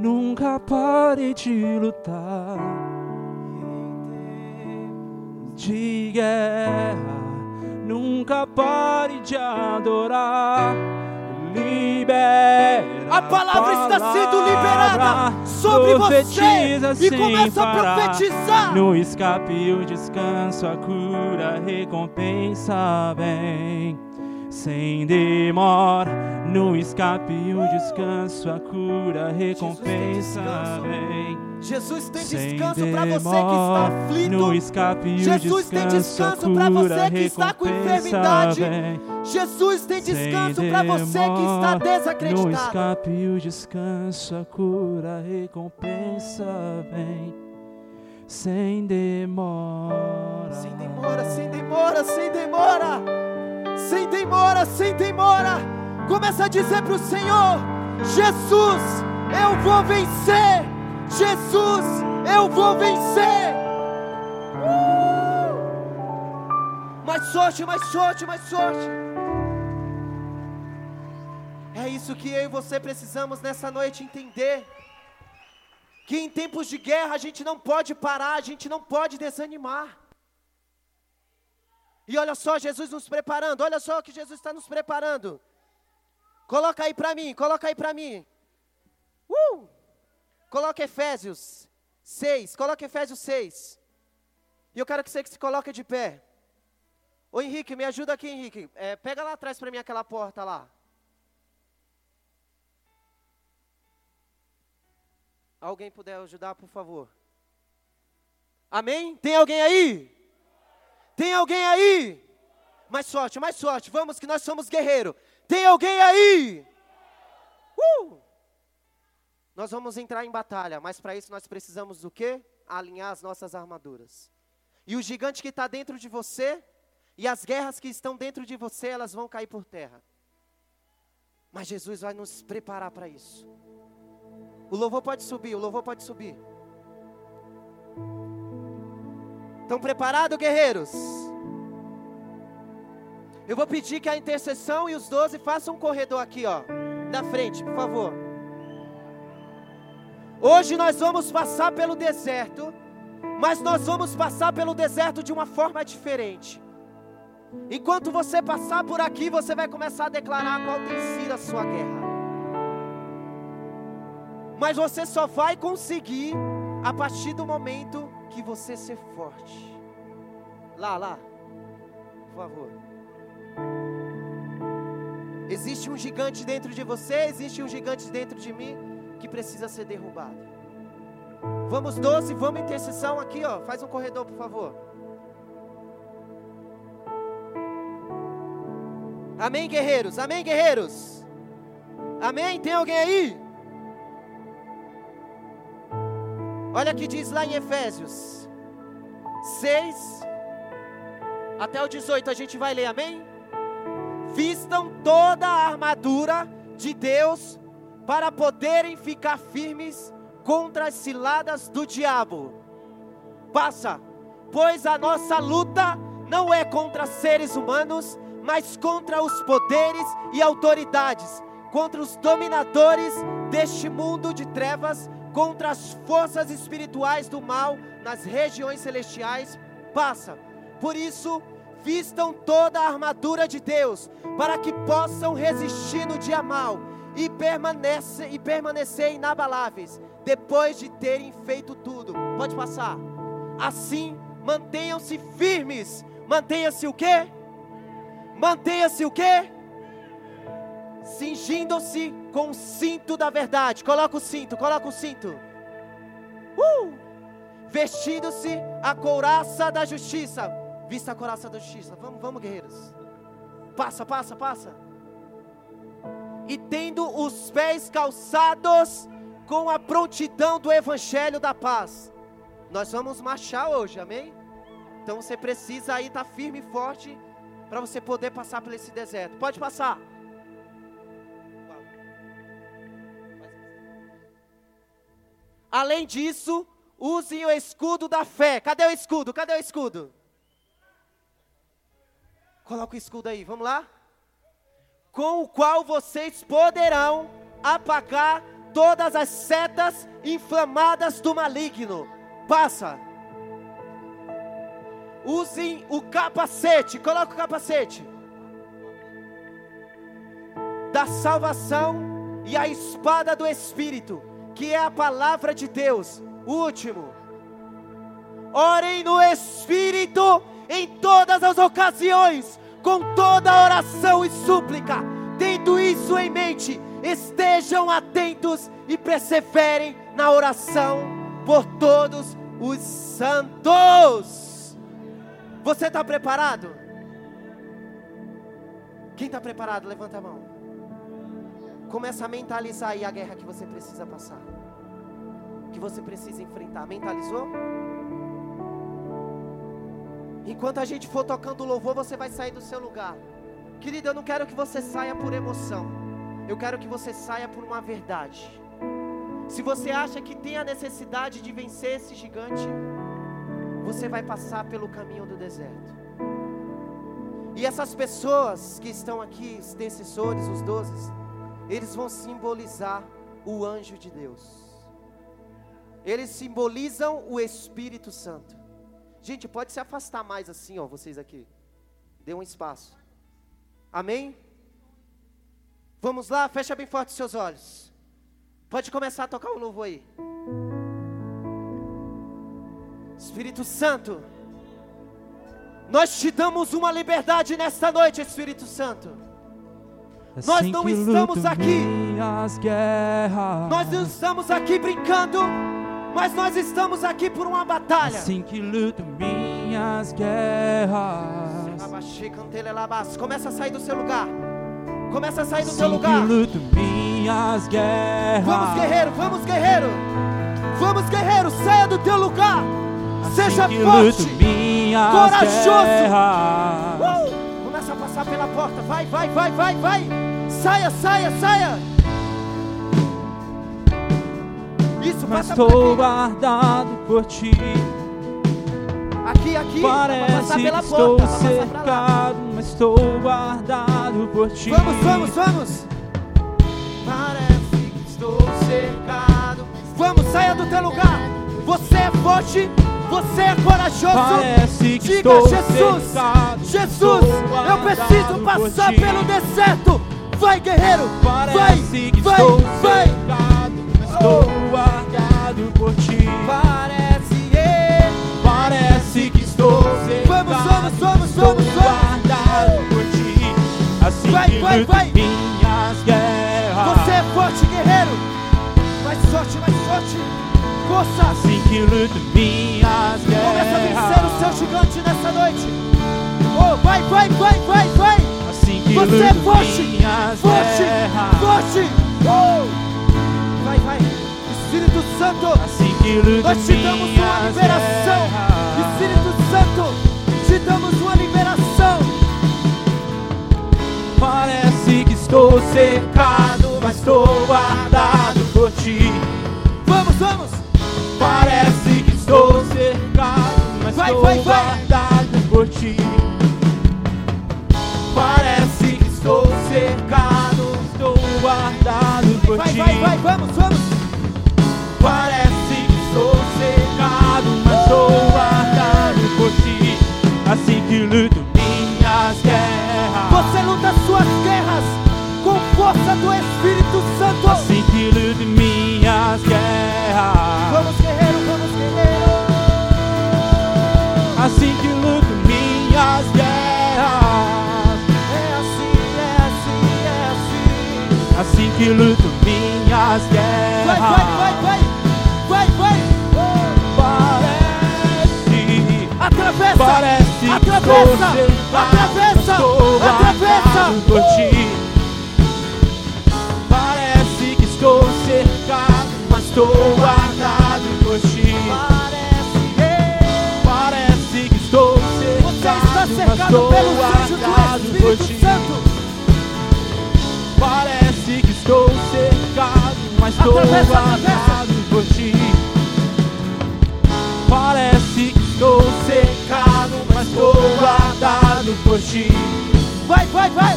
Nunca pare de lutar. De guerra, nunca pare de adorar. Libera. A palavra está sendo liberada sobre você e começa a profetizar. No escape o descanso, a cura, a recompensa vem. Sem demora, no escape o descanso, a cura, a recompensa vem. Jesus tem descanso para você que está aflito. no escape Jesus tem descanso, a descanso pra cura, a você que está com enfermidade. Jesus tem descanso para você que está demora, No desacreditado. escape o descanso, a cura, a recompensa vem. Sem demora. Sem demora, sem demora, sem demora. Sem demora, sem demora. Começa a dizer para o Senhor: Jesus, eu vou vencer. Jesus, eu vou vencer. Uh! Mais sorte, mais sorte, mais sorte. É isso que eu e você precisamos nessa noite entender. Que em tempos de guerra a gente não pode parar, a gente não pode desanimar. E olha só Jesus nos preparando, olha só o que Jesus está nos preparando. Coloca aí para mim, coloca aí para mim. Uh! Coloca Efésios 6, coloca Efésios 6. E eu quero que você que se coloque de pé. Ô Henrique, me ajuda aqui, Henrique. É, pega lá atrás para mim aquela porta lá. Alguém puder ajudar, por favor. Amém? Tem alguém aí? Tem alguém aí? Mais sorte, mais sorte. Vamos que nós somos guerreiros. Tem alguém aí? Uh! Nós vamos entrar em batalha, mas para isso nós precisamos do quê? Alinhar as nossas armaduras. E o gigante que está dentro de você e as guerras que estão dentro de você, elas vão cair por terra. Mas Jesus vai nos preparar para isso. O louvor pode subir, o louvor pode subir. Estão preparados, guerreiros? Eu vou pedir que a intercessão e os doze façam um corredor aqui, ó, na frente, por favor. Hoje nós vamos passar pelo deserto, mas nós vamos passar pelo deserto de uma forma diferente. Enquanto você passar por aqui, você vai começar a declarar qual tem sido a sua guerra. Mas você só vai conseguir a partir do momento que você ser forte. Lá, lá. Por favor. Existe um gigante dentro de você, existe um gigante dentro de mim que precisa ser derrubado. Vamos 12, vamos intercessão aqui, ó. Faz um corredor, por favor. Amém, guerreiros? Amém, guerreiros? Amém? Tem alguém aí? Olha o que diz lá em Efésios 6 até o 18, a gente vai ler, amém? Vistam toda a armadura de Deus para poderem ficar firmes contra as ciladas do diabo. Passa, pois a nossa luta não é contra seres humanos, mas contra os poderes e autoridades, contra os dominadores deste mundo de trevas, contra as forças espirituais do mal nas regiões celestiais. Passa, por isso, vistam toda a armadura de Deus, para que possam resistir no dia mal e, permanece, e permanecer inabaláveis, depois de terem feito tudo. Pode passar. Assim, Mantenham-se firmes. Mantenha-se o quê? Mantenha-se o quê? Cingindo-se com o cinto da verdade. Coloca o cinto, coloca o cinto. Uh! Vestindo-se a couraça da justiça. Vista a couraça da justiça. Vamos, vamos, guerreiros. Passa, passa, passa. E tendo os pés calçados com a prontidão do evangelho da paz. Nós vamos marchar hoje, amém? Então você precisa aí estar tá firme e forte para você poder passar por esse deserto. Pode passar. Além disso, usem o escudo da fé. Cadê o escudo? Cadê o escudo? Coloca o escudo aí, vamos lá? Com o qual vocês poderão apagar todas as setas inflamadas do maligno. Passa. Usem o capacete, coloca o capacete da salvação e a espada do Espírito, que é a palavra de Deus. último, orem no Espírito em todas as ocasiões, com toda oração e súplica. Tendo isso em mente, estejam atentos e perseverem na oração por todos os santos. Você está preparado? Quem está preparado? Levanta a mão. Começa a mentalizar aí a guerra que você precisa passar. Que você precisa enfrentar. Mentalizou? Enquanto a gente for tocando louvor, você vai sair do seu lugar. Querido, eu não quero que você saia por emoção. Eu quero que você saia por uma verdade. Se você acha que tem a necessidade de vencer esse gigante, você vai passar pelo caminho do deserto. E essas pessoas que estão aqui, os decisores, os dozes, eles vão simbolizar o anjo de Deus. Eles simbolizam o Espírito Santo. Gente, pode se afastar mais assim, ó, vocês aqui. Dê um espaço. Amém? Vamos lá, fecha bem forte os seus olhos. Pode começar a tocar o novo aí. Espírito Santo, nós te damos uma liberdade nesta noite, Espírito Santo. Assim nós não estamos aqui. Nós não estamos aqui brincando, mas nós estamos aqui por uma batalha. Assim que luto minhas guerras. Começa a sair do seu lugar. Começa a sair do assim seu lugar. Que luto minhas guerras. Vamos guerreiro, vamos guerreiro. Vamos guerreiro, saia do teu lugar. Seja forte, corajoso. Uh! Começa a passar pela porta. Vai, vai, vai, vai, vai. Saia, saia, saia. Isso, Mas estou guardado por ti. Aqui, aqui. Parece que estou porta, cercado, mas estou guardado por ti. Vamos, vamos, vamos. Parece que estou cercado. Vamos, saia do teu lugar. Você é forte. Você é corajoso. Parece que Diga estou Jesus, cercado, Jesus, eu preciso passar pelo deserto. Vai, guerreiro. Parece vai, que vai, estou vai. Cercado, estou guardado por ti. Parece. Parece que estou cercado. Vamos, vamos, vamos, estou vamos, guardado por ti. Assim vai, que vai, vai. minhas guerras. Você é forte, guerreiro. Mais forte, mais forte. Força. Assim que luto minhas guerras. Começa a vencer o seu gigante nessa noite. Oh, vai, vai, vai, vai, vai. Assim que Você é forte, minhas forte, forte. Uh! Vai, vai. Espírito Santo, Assim que nós te damos uma liberação. guerras. Espírito Santo, te damos uma liberação. Parece que estou cercado, mas estou guardado por ti. Vamos, vamos. Parece que estou cercado, mas Vai, estou vai, vai. Que luto minhas guerras. Vai, vai, vai, vai. Vai, vai. Parece, Atravessa. parece Atravessa. Atravessa. Atravessa. por ti. Parece que estou cercado, mas estou guardado por ti. Parece. Parece que estou Você está cercado, mas estou guardado mas estou guardado por ti. Parece que estou cercado, mas estou guardado por ti. Vai, vai, vai.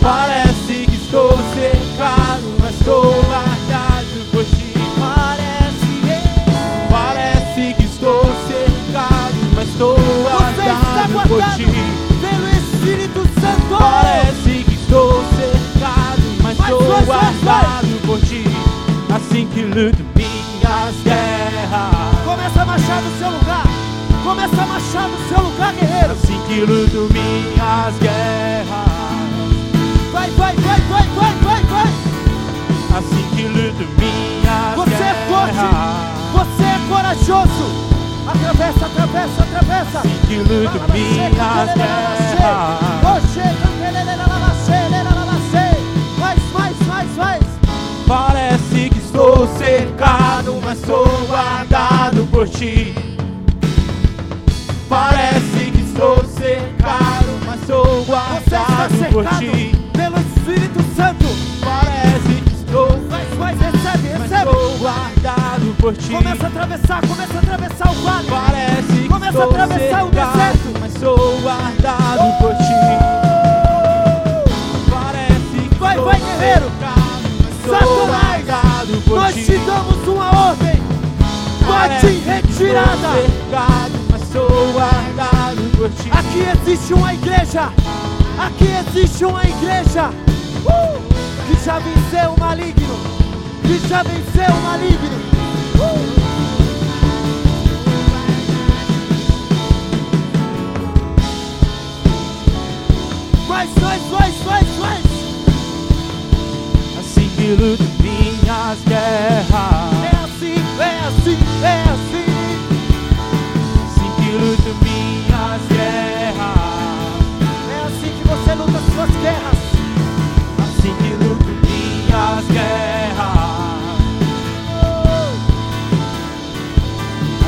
Parece que estou cercado, mas estou guardado por ti. Parece. Parece que estou cercado, mas estou guardado por ti. pelo Espírito Santo. Parece que estou cercado, mas estou guardado por ti. Que luto minhas guerras. Começa a marchar no seu lugar. Começa a marchar no seu lugar, guerreiro. Assim que luto minhas guerras. Vai, vai, vai, vai, vai, vai, vai. Assim que luto minhas Você é forte. guerras. Você é corajoso. Atravessa, atravessa, atravessa. Assim que luto minhas guerras. Mais, estou cercado, mas sou guardado por ti. Parece que estou cercado, mas sou guardado por cercado ti. pelo Espírito Santo. Parece que estou, Mais, mais, recebe, mas recebe. sou guardado por ti. Começa a atravessar, começa a atravessar o vale. Parece que Começa a estou atravessar o cercado, deserto. mas sou guardado por ti. Parece que Vai, vai, guerreiro. mas Satanás, por Nós te damos uma ordem. Bate em retirada. Estou cercado, mas sou guardado por ti. Aqui existe uma igreja. Aqui existe uma igreja. uh, que já venceu o maligno. Que já venceu o maligno. Uh. Mais, mais, mais, mais, mais. Assim que luto minhas guerras. É assim, é assim, é assim. Assim que luto minhas guerras. É assim que você luta as suas guerras. Assim que luto minhas guerras.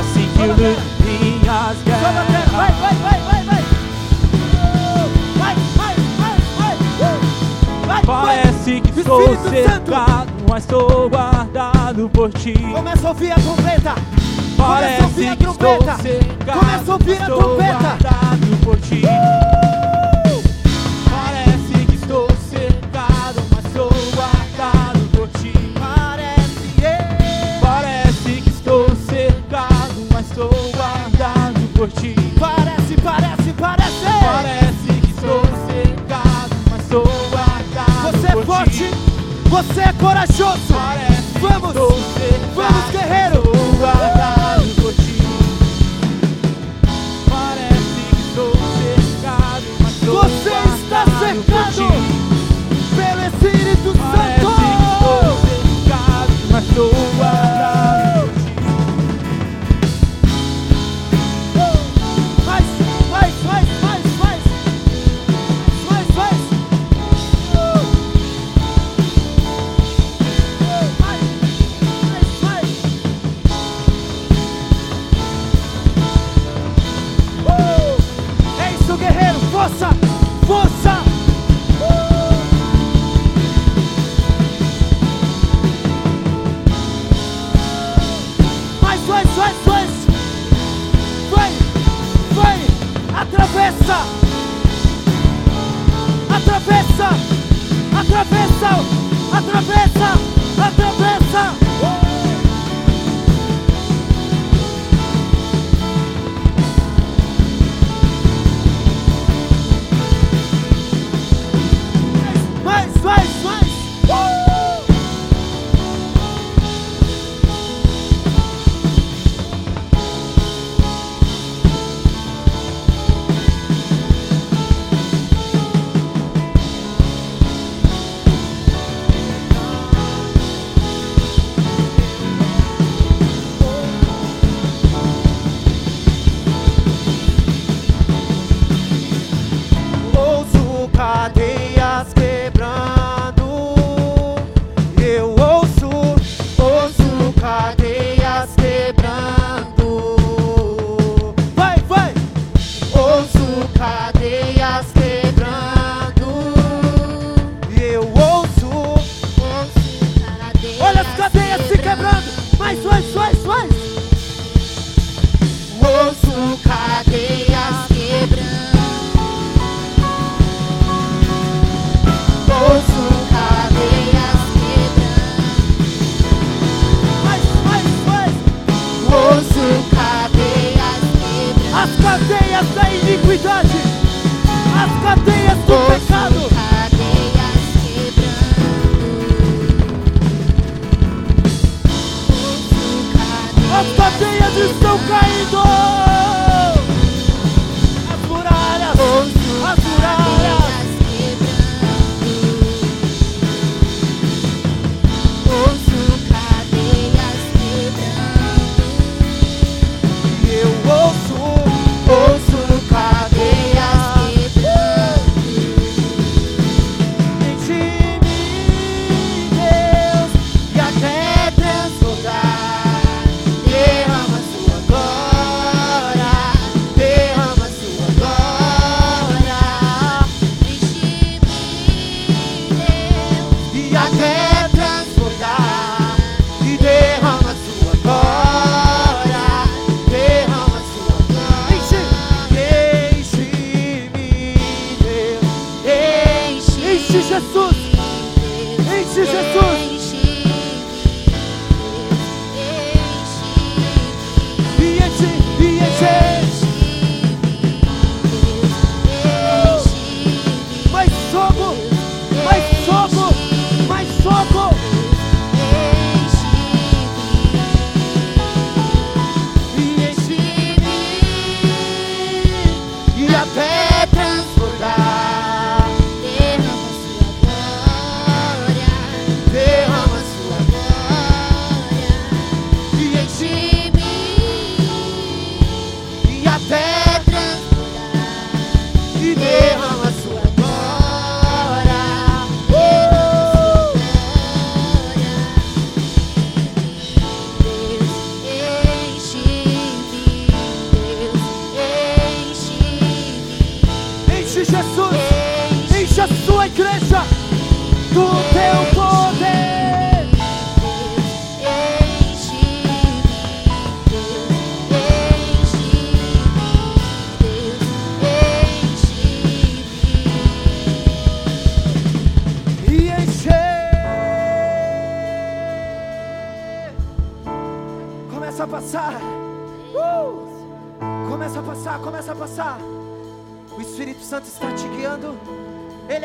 Assim que luto minhas guerras. vai, vai, vai, vai. Vai, vai, vai, vai. Vai. Parece que Santo. cercado, mas estou guardado por ti. Começa a ouvir a trombeta. Começa a Parece ouvir a trombeta. Começa a ouvir a trombeta. guardado por ti. Parece você é corajoso. Vamos, vamos, guerreiro.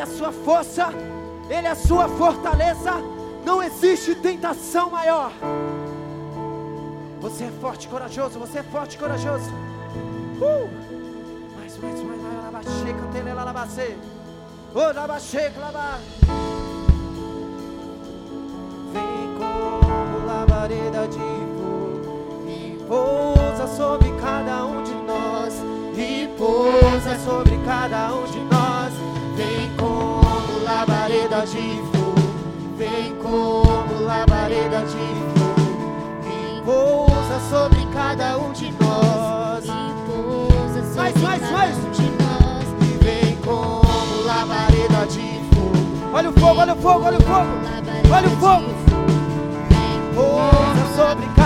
É a sua força, Ele é a sua fortaleza. Não existe tentação maior. Você é forte, e corajoso, você é forte, e corajoso. Uh! Mais, mais, mais, mais, labachê, cantele, labachê. Oh, labachê. Vem como labareda de fogo e pousa sobre cada um de nós. E pousa sobre cada um de nós labareda de fogo, vem como labareda de fogo, que pousa sobre cada um de nós. Mais, mais, mais! Um de nós. Vem como labareda de fogo. Olha o fogo, olha o fogo, olha o fogo! Olha o fogo! Pousa sobre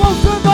voltando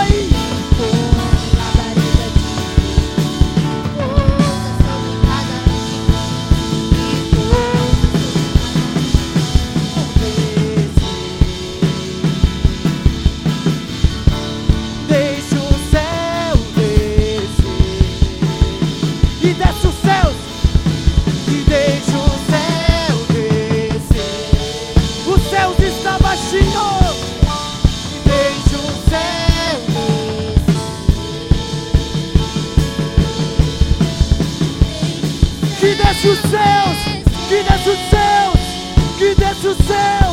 desce os céus, que desce os céus, que desce os céus.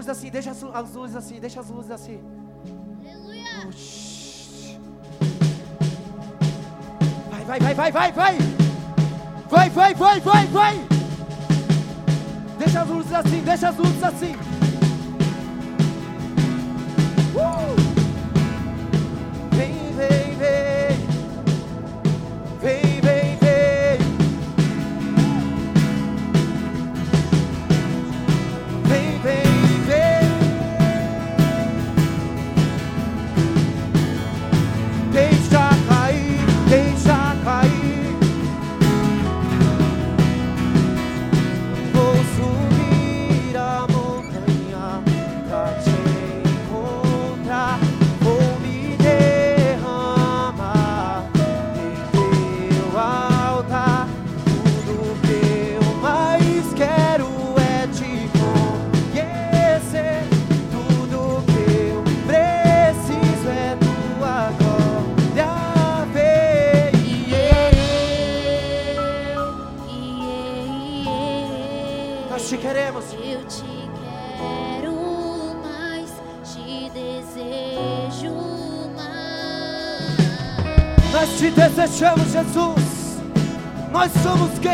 luzes assim, deixa as, as luzes assim, deixa as luzes assim. Aleluia. Vai, vai, vai, vai, vai, vai. Vai, vai, vai, vai, vai. Deixa as luzes assim, deixa as luzes assim.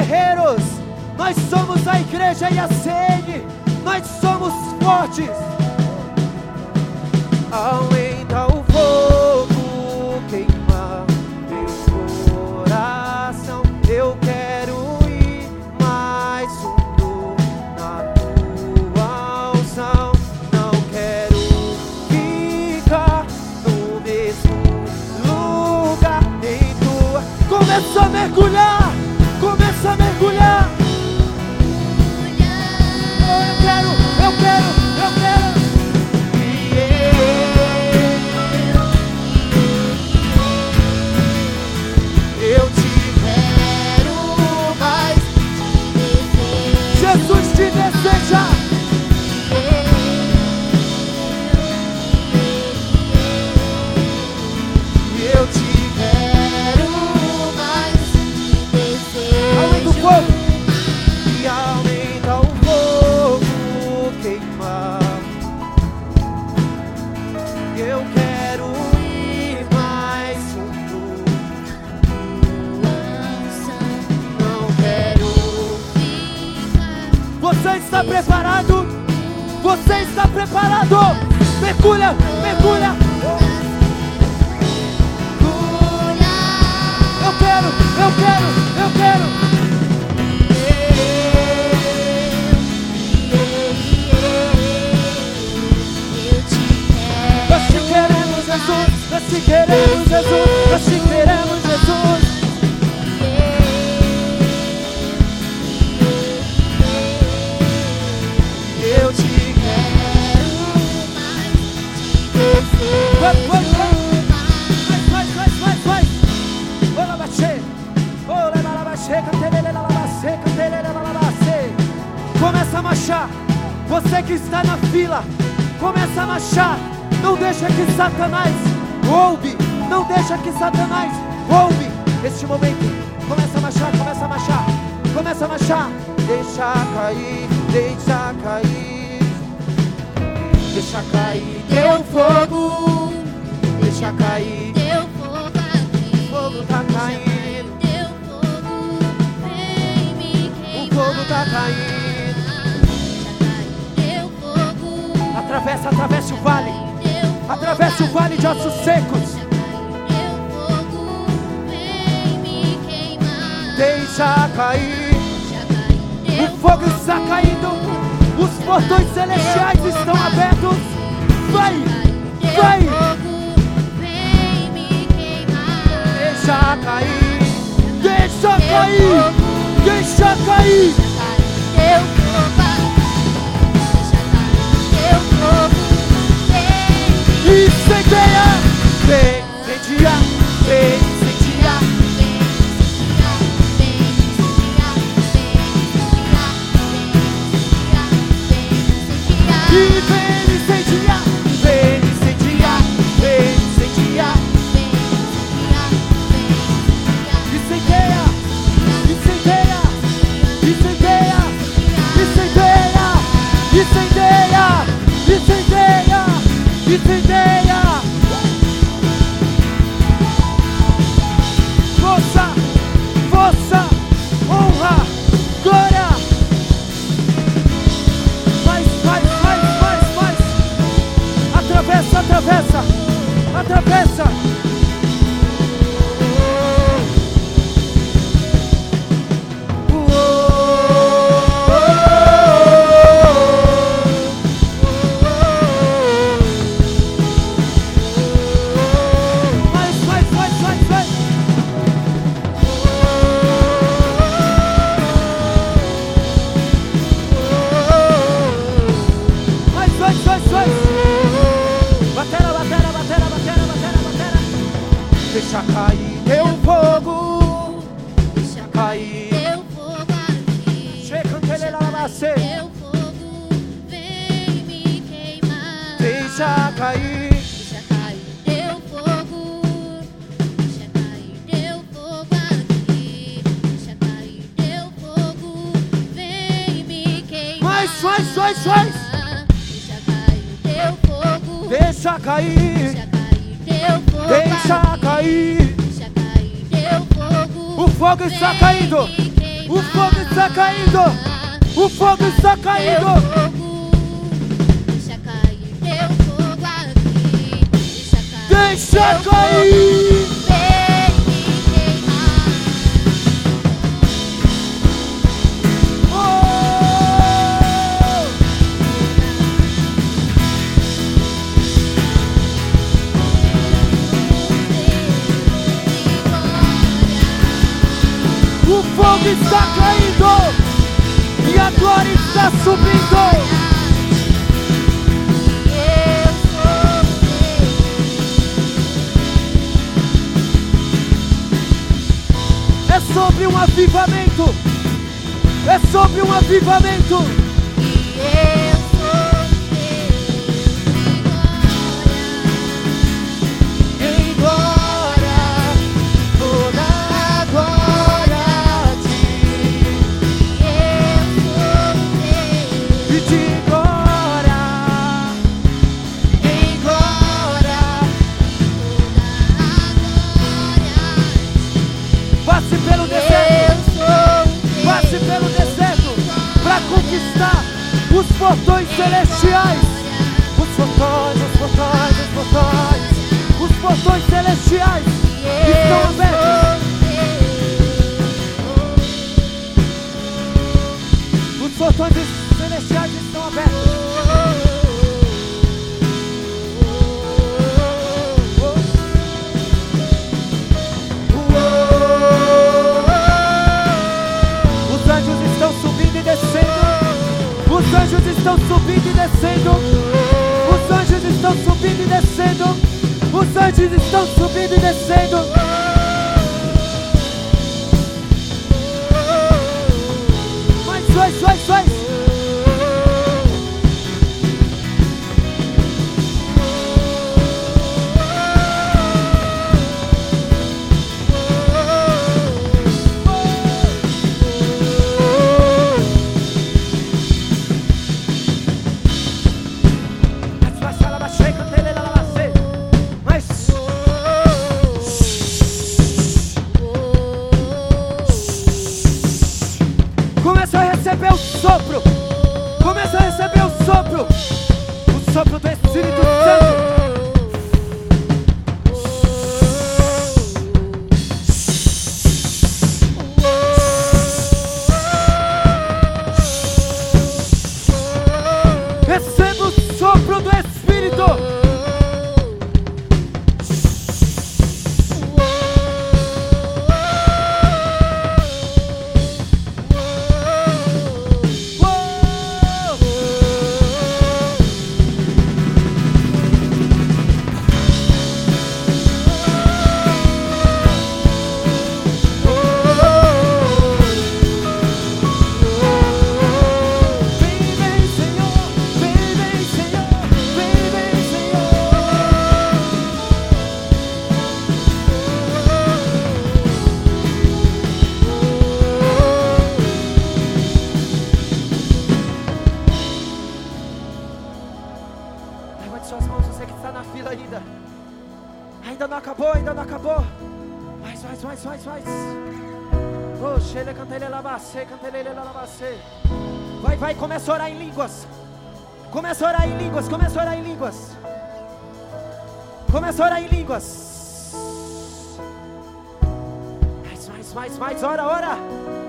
guerreiros, nós somos a igreja e a sede, nós somos fortes. Aumenta o fogo queima meu coração, eu quero ir mais fundo na tua unção, não quero ficar no mesmo lugar em tua. Começa a mergulhar mergulhar.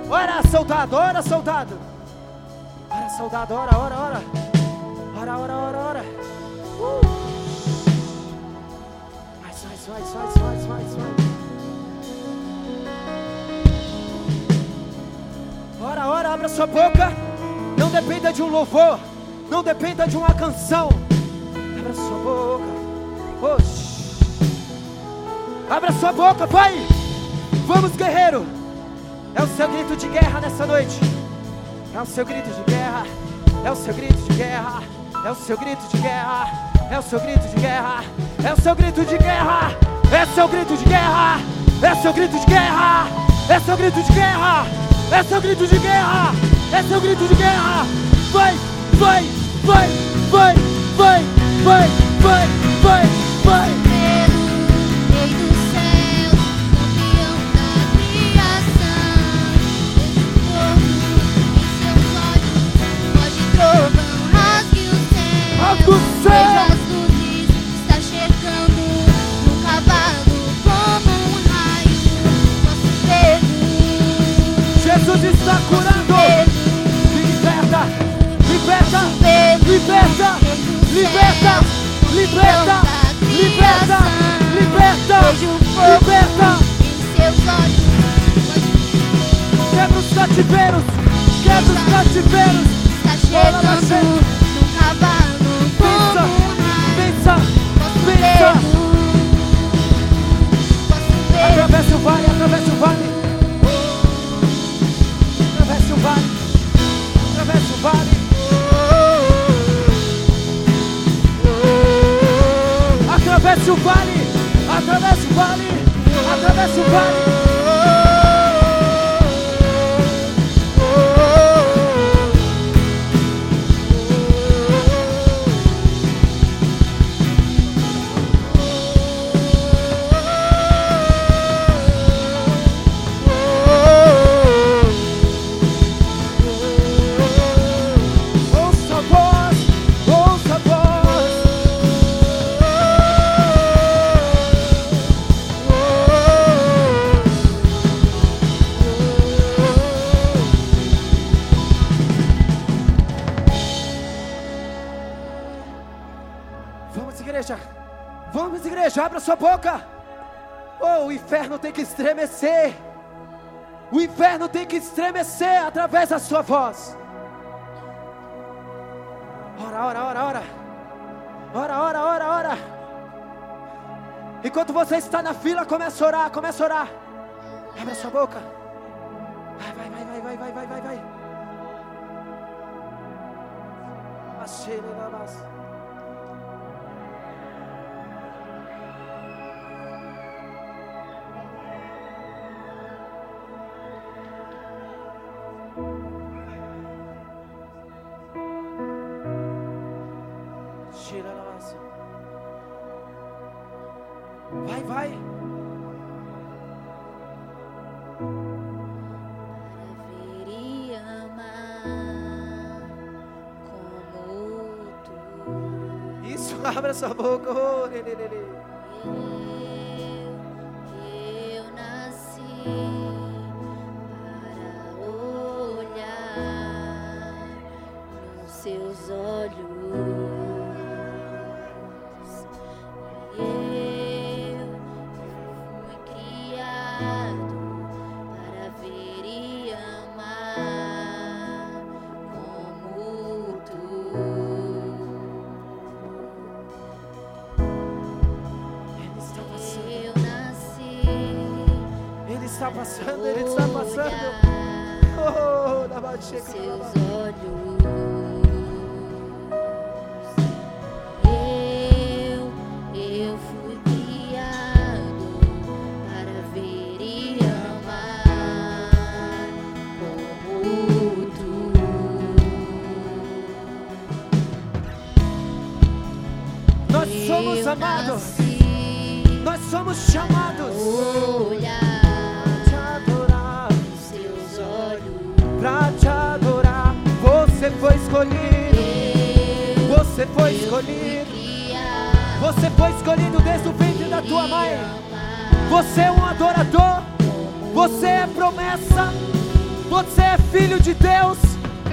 Ora, soldado, ora, soldado. Ora, soldado, ora, ora, ora. Ora, ora, ora, ora. Uh. Mais, mais, mais, mais, mais, mais, mais. Ora, ora, abra sua boca. Não dependa de um louvor. Não dependa de uma canção. Abra sua boca. Oxi. Abra sua boca, Pai. Vamos, guerreiro. É o seu grito de guerra nessa noite. É o seu grito de guerra. É o seu grito de guerra. É o seu grito de guerra. É o seu grito de guerra. É o seu grito de guerra. É seu grito de guerra. É seu grito de guerra. É seu grito de guerra. É seu grito de guerra. É seu grito de guerra. Vai, vai, vai, vai, vai, vai, vai, vai, cativeiros, quebra os cativeiros. Está chegando no cavalo Pensa, pensa, pensa. Atravesse o vale, atravesse o vale. Atravesse o vale, atravesse o vale. Atravesse o vale, atravesse o vale, atravesse o vale. Tem que estremecer. O inferno tem que estremecer através da sua voz. Ora, ora, ora, ora. Ora, ora, ora, ora. Enquanto você está na fila, começa a orar, começa a orar. Abra sua boca. Vai, vai, vai, vai, vai, vai, vai, vai, vai. Achei, abra sua boca. Oh, lê, lê, lê. passando, Ele está passando. Oh, na baixeira, seus olhos, eu, eu fui. somos amados. foi escolhido. Você foi escolhido desde o ventre da tua mãe. Você é um adorador. Você é promessa. Você é filho de Deus.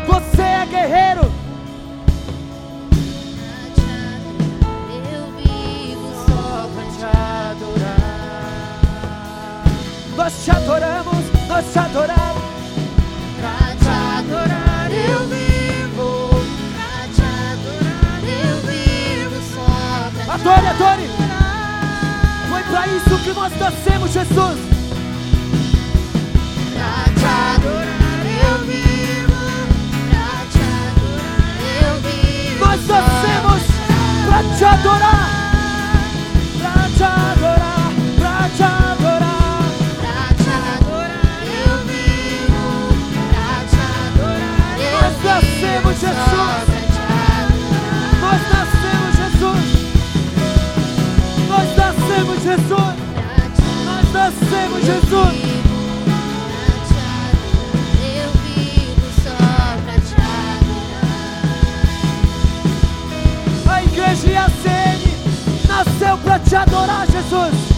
Você é guerreiro. Eu vivo só te adorar. Nós te adoramos, nós te adoramos. Adore, adore. Foi pra isso que nós nascemos, Jesus. Pra te adorar eu vivo. Pra te adorar eu vivo. Nós nascemos pra te adorar. Pra te adorar. Pra te adorar. Pra te adorar eu vivo. Pra te adorar eu vivo. Nós nascemos, Jesus. recebo, Jesus. A igreja CN nasceu para te adorar, Jesus.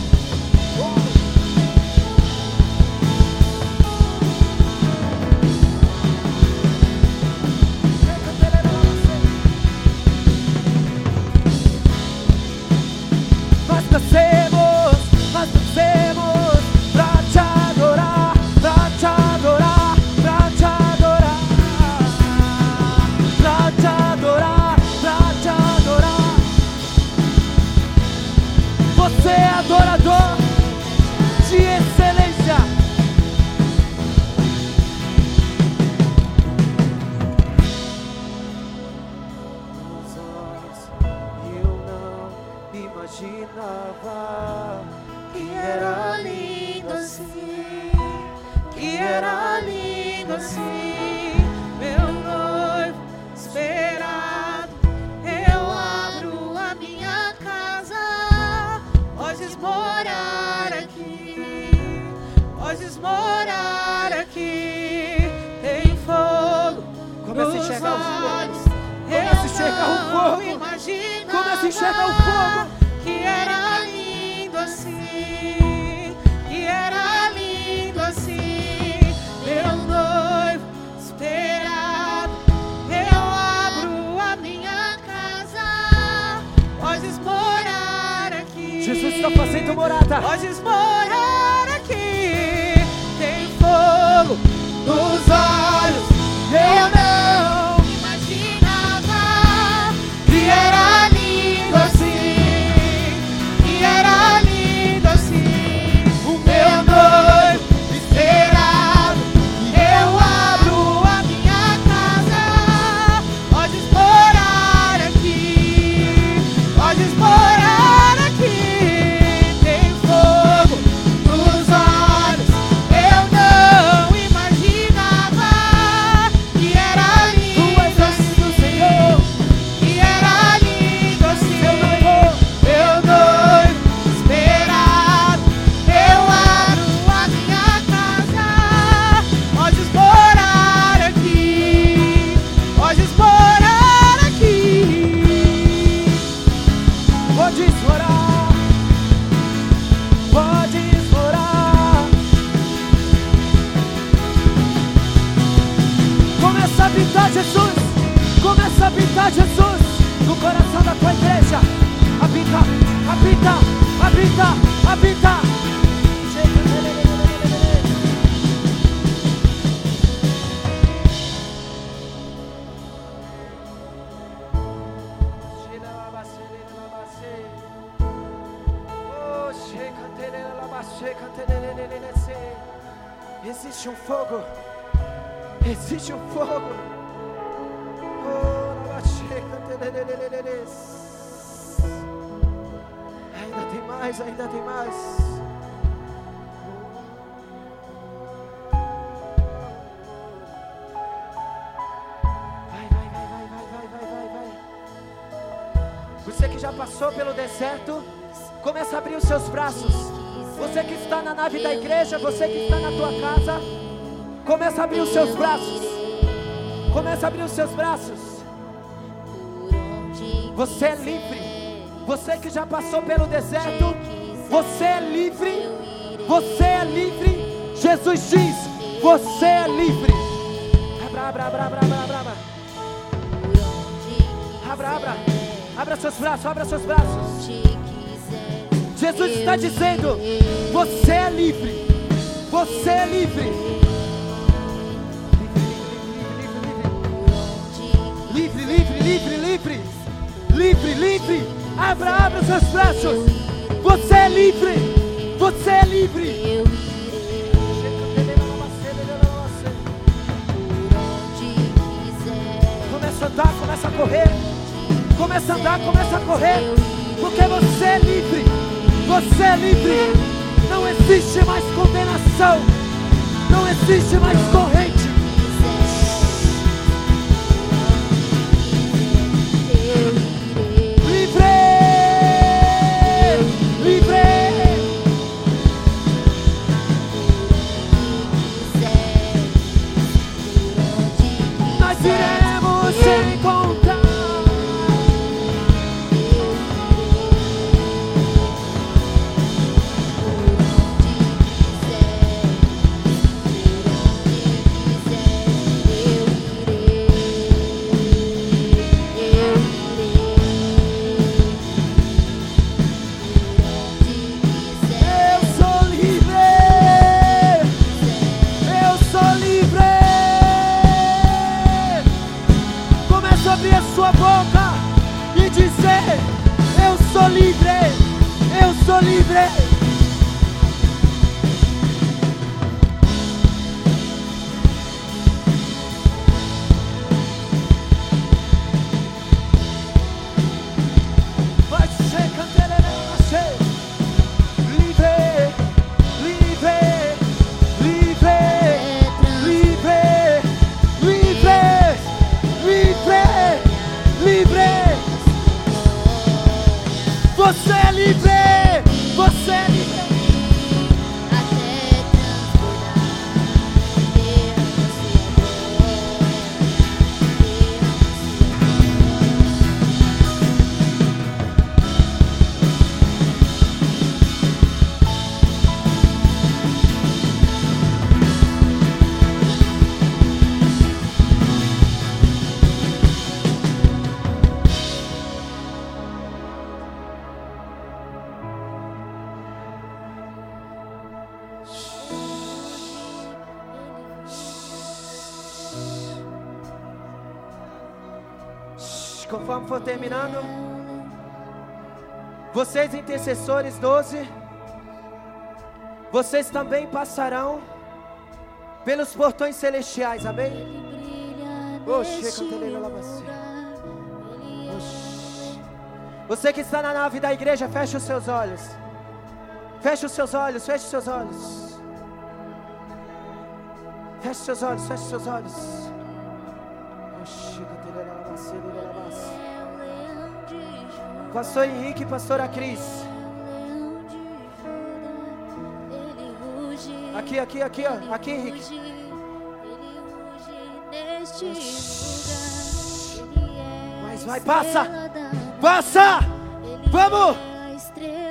Está Jesus no coração da tua igreja. Habita, habita, habita, habita. Existe um fogo. Existe um fogo. mais, ainda tem mais. Vai, vai, vai, vai, vai, vai, vai, vai. Você que já passou pelo deserto, começa a abrir os seus braços. Você que está na nave da igreja, você que está na tua casa, começa a abrir os seus braços. Começa a abrir os seus braços. Você é livre. Você que já passou pelo deserto, você é livre. Você é livre. Jesus diz: Você é livre. Abra, abra, abra, abra, abra, abra. Abra, abra. Abra seus braços, abra seus braços. Jesus está dizendo: Você é livre. Você é livre. Livre, livre, livre, livre. Livre, livre. Abra, abra seus braços. Você é livre. Você é livre. Começa a andar, começa a correr. Começa a andar, começa a correr. Porque você é livre. Você é livre. Não existe mais condenação. Não existe mais corrente. Terminando, vocês intercessores 12, vocês também passarão pelos portões celestiais, amém? Labacê. Você que está na nave da igreja, feche os seus olhos. Feche os seus olhos, feche os seus olhos. Feche os seus olhos, feche os seus olhos. Pastor Henrique e pastora Cris. Aqui, aqui, aqui, ó. Aqui, Henrique. Mas vai, passa! Passa! Vamos!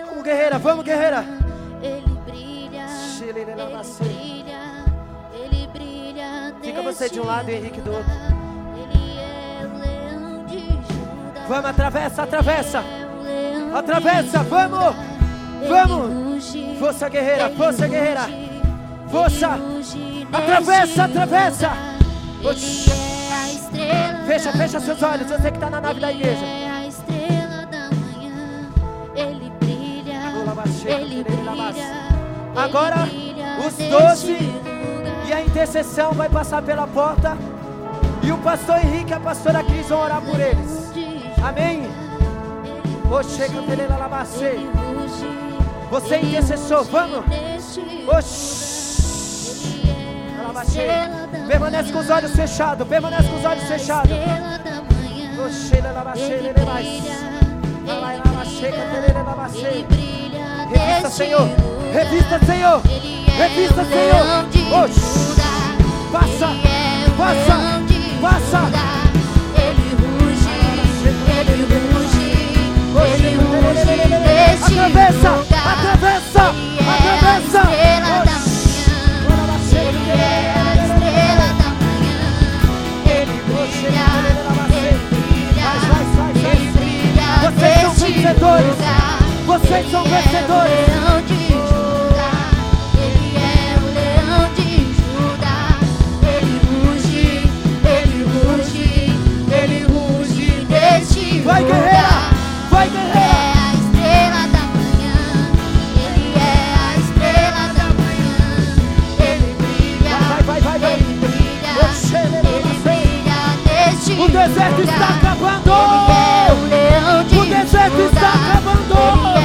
Vamos, guerreira, vamos, guerreira! Ele brilha, ele brilha, ele brilha Fica você de um lado e Henrique do outro. Vamos, atravessa, atravessa. Atravessa, vamos. Vamos. Força guerreira, força guerreira. Força. Atravessa, atravessa. Fecha, fecha seus olhos. Você que está na nave da igreja. Agora os doze e a intercessão vai passar pela porta. E o pastor Henrique e a pastora Cris vão orar por eles. Amém. Você é intercessor, vamos. É permanece com os olhos fechados. Permanece com os olhos fechados. Ele brilha, Revista, Senhor. Revista, Senhor. Revista, Senhor. Oxi. Passa, passa, passa. atravessa, atravessa, atravessa. Ele é a estrela da manhã. Ele brilha, ele brilha, ele brilha. Vocês são vencedores. Vocês são vencedores. deserto está acabando. O deserto está acabando.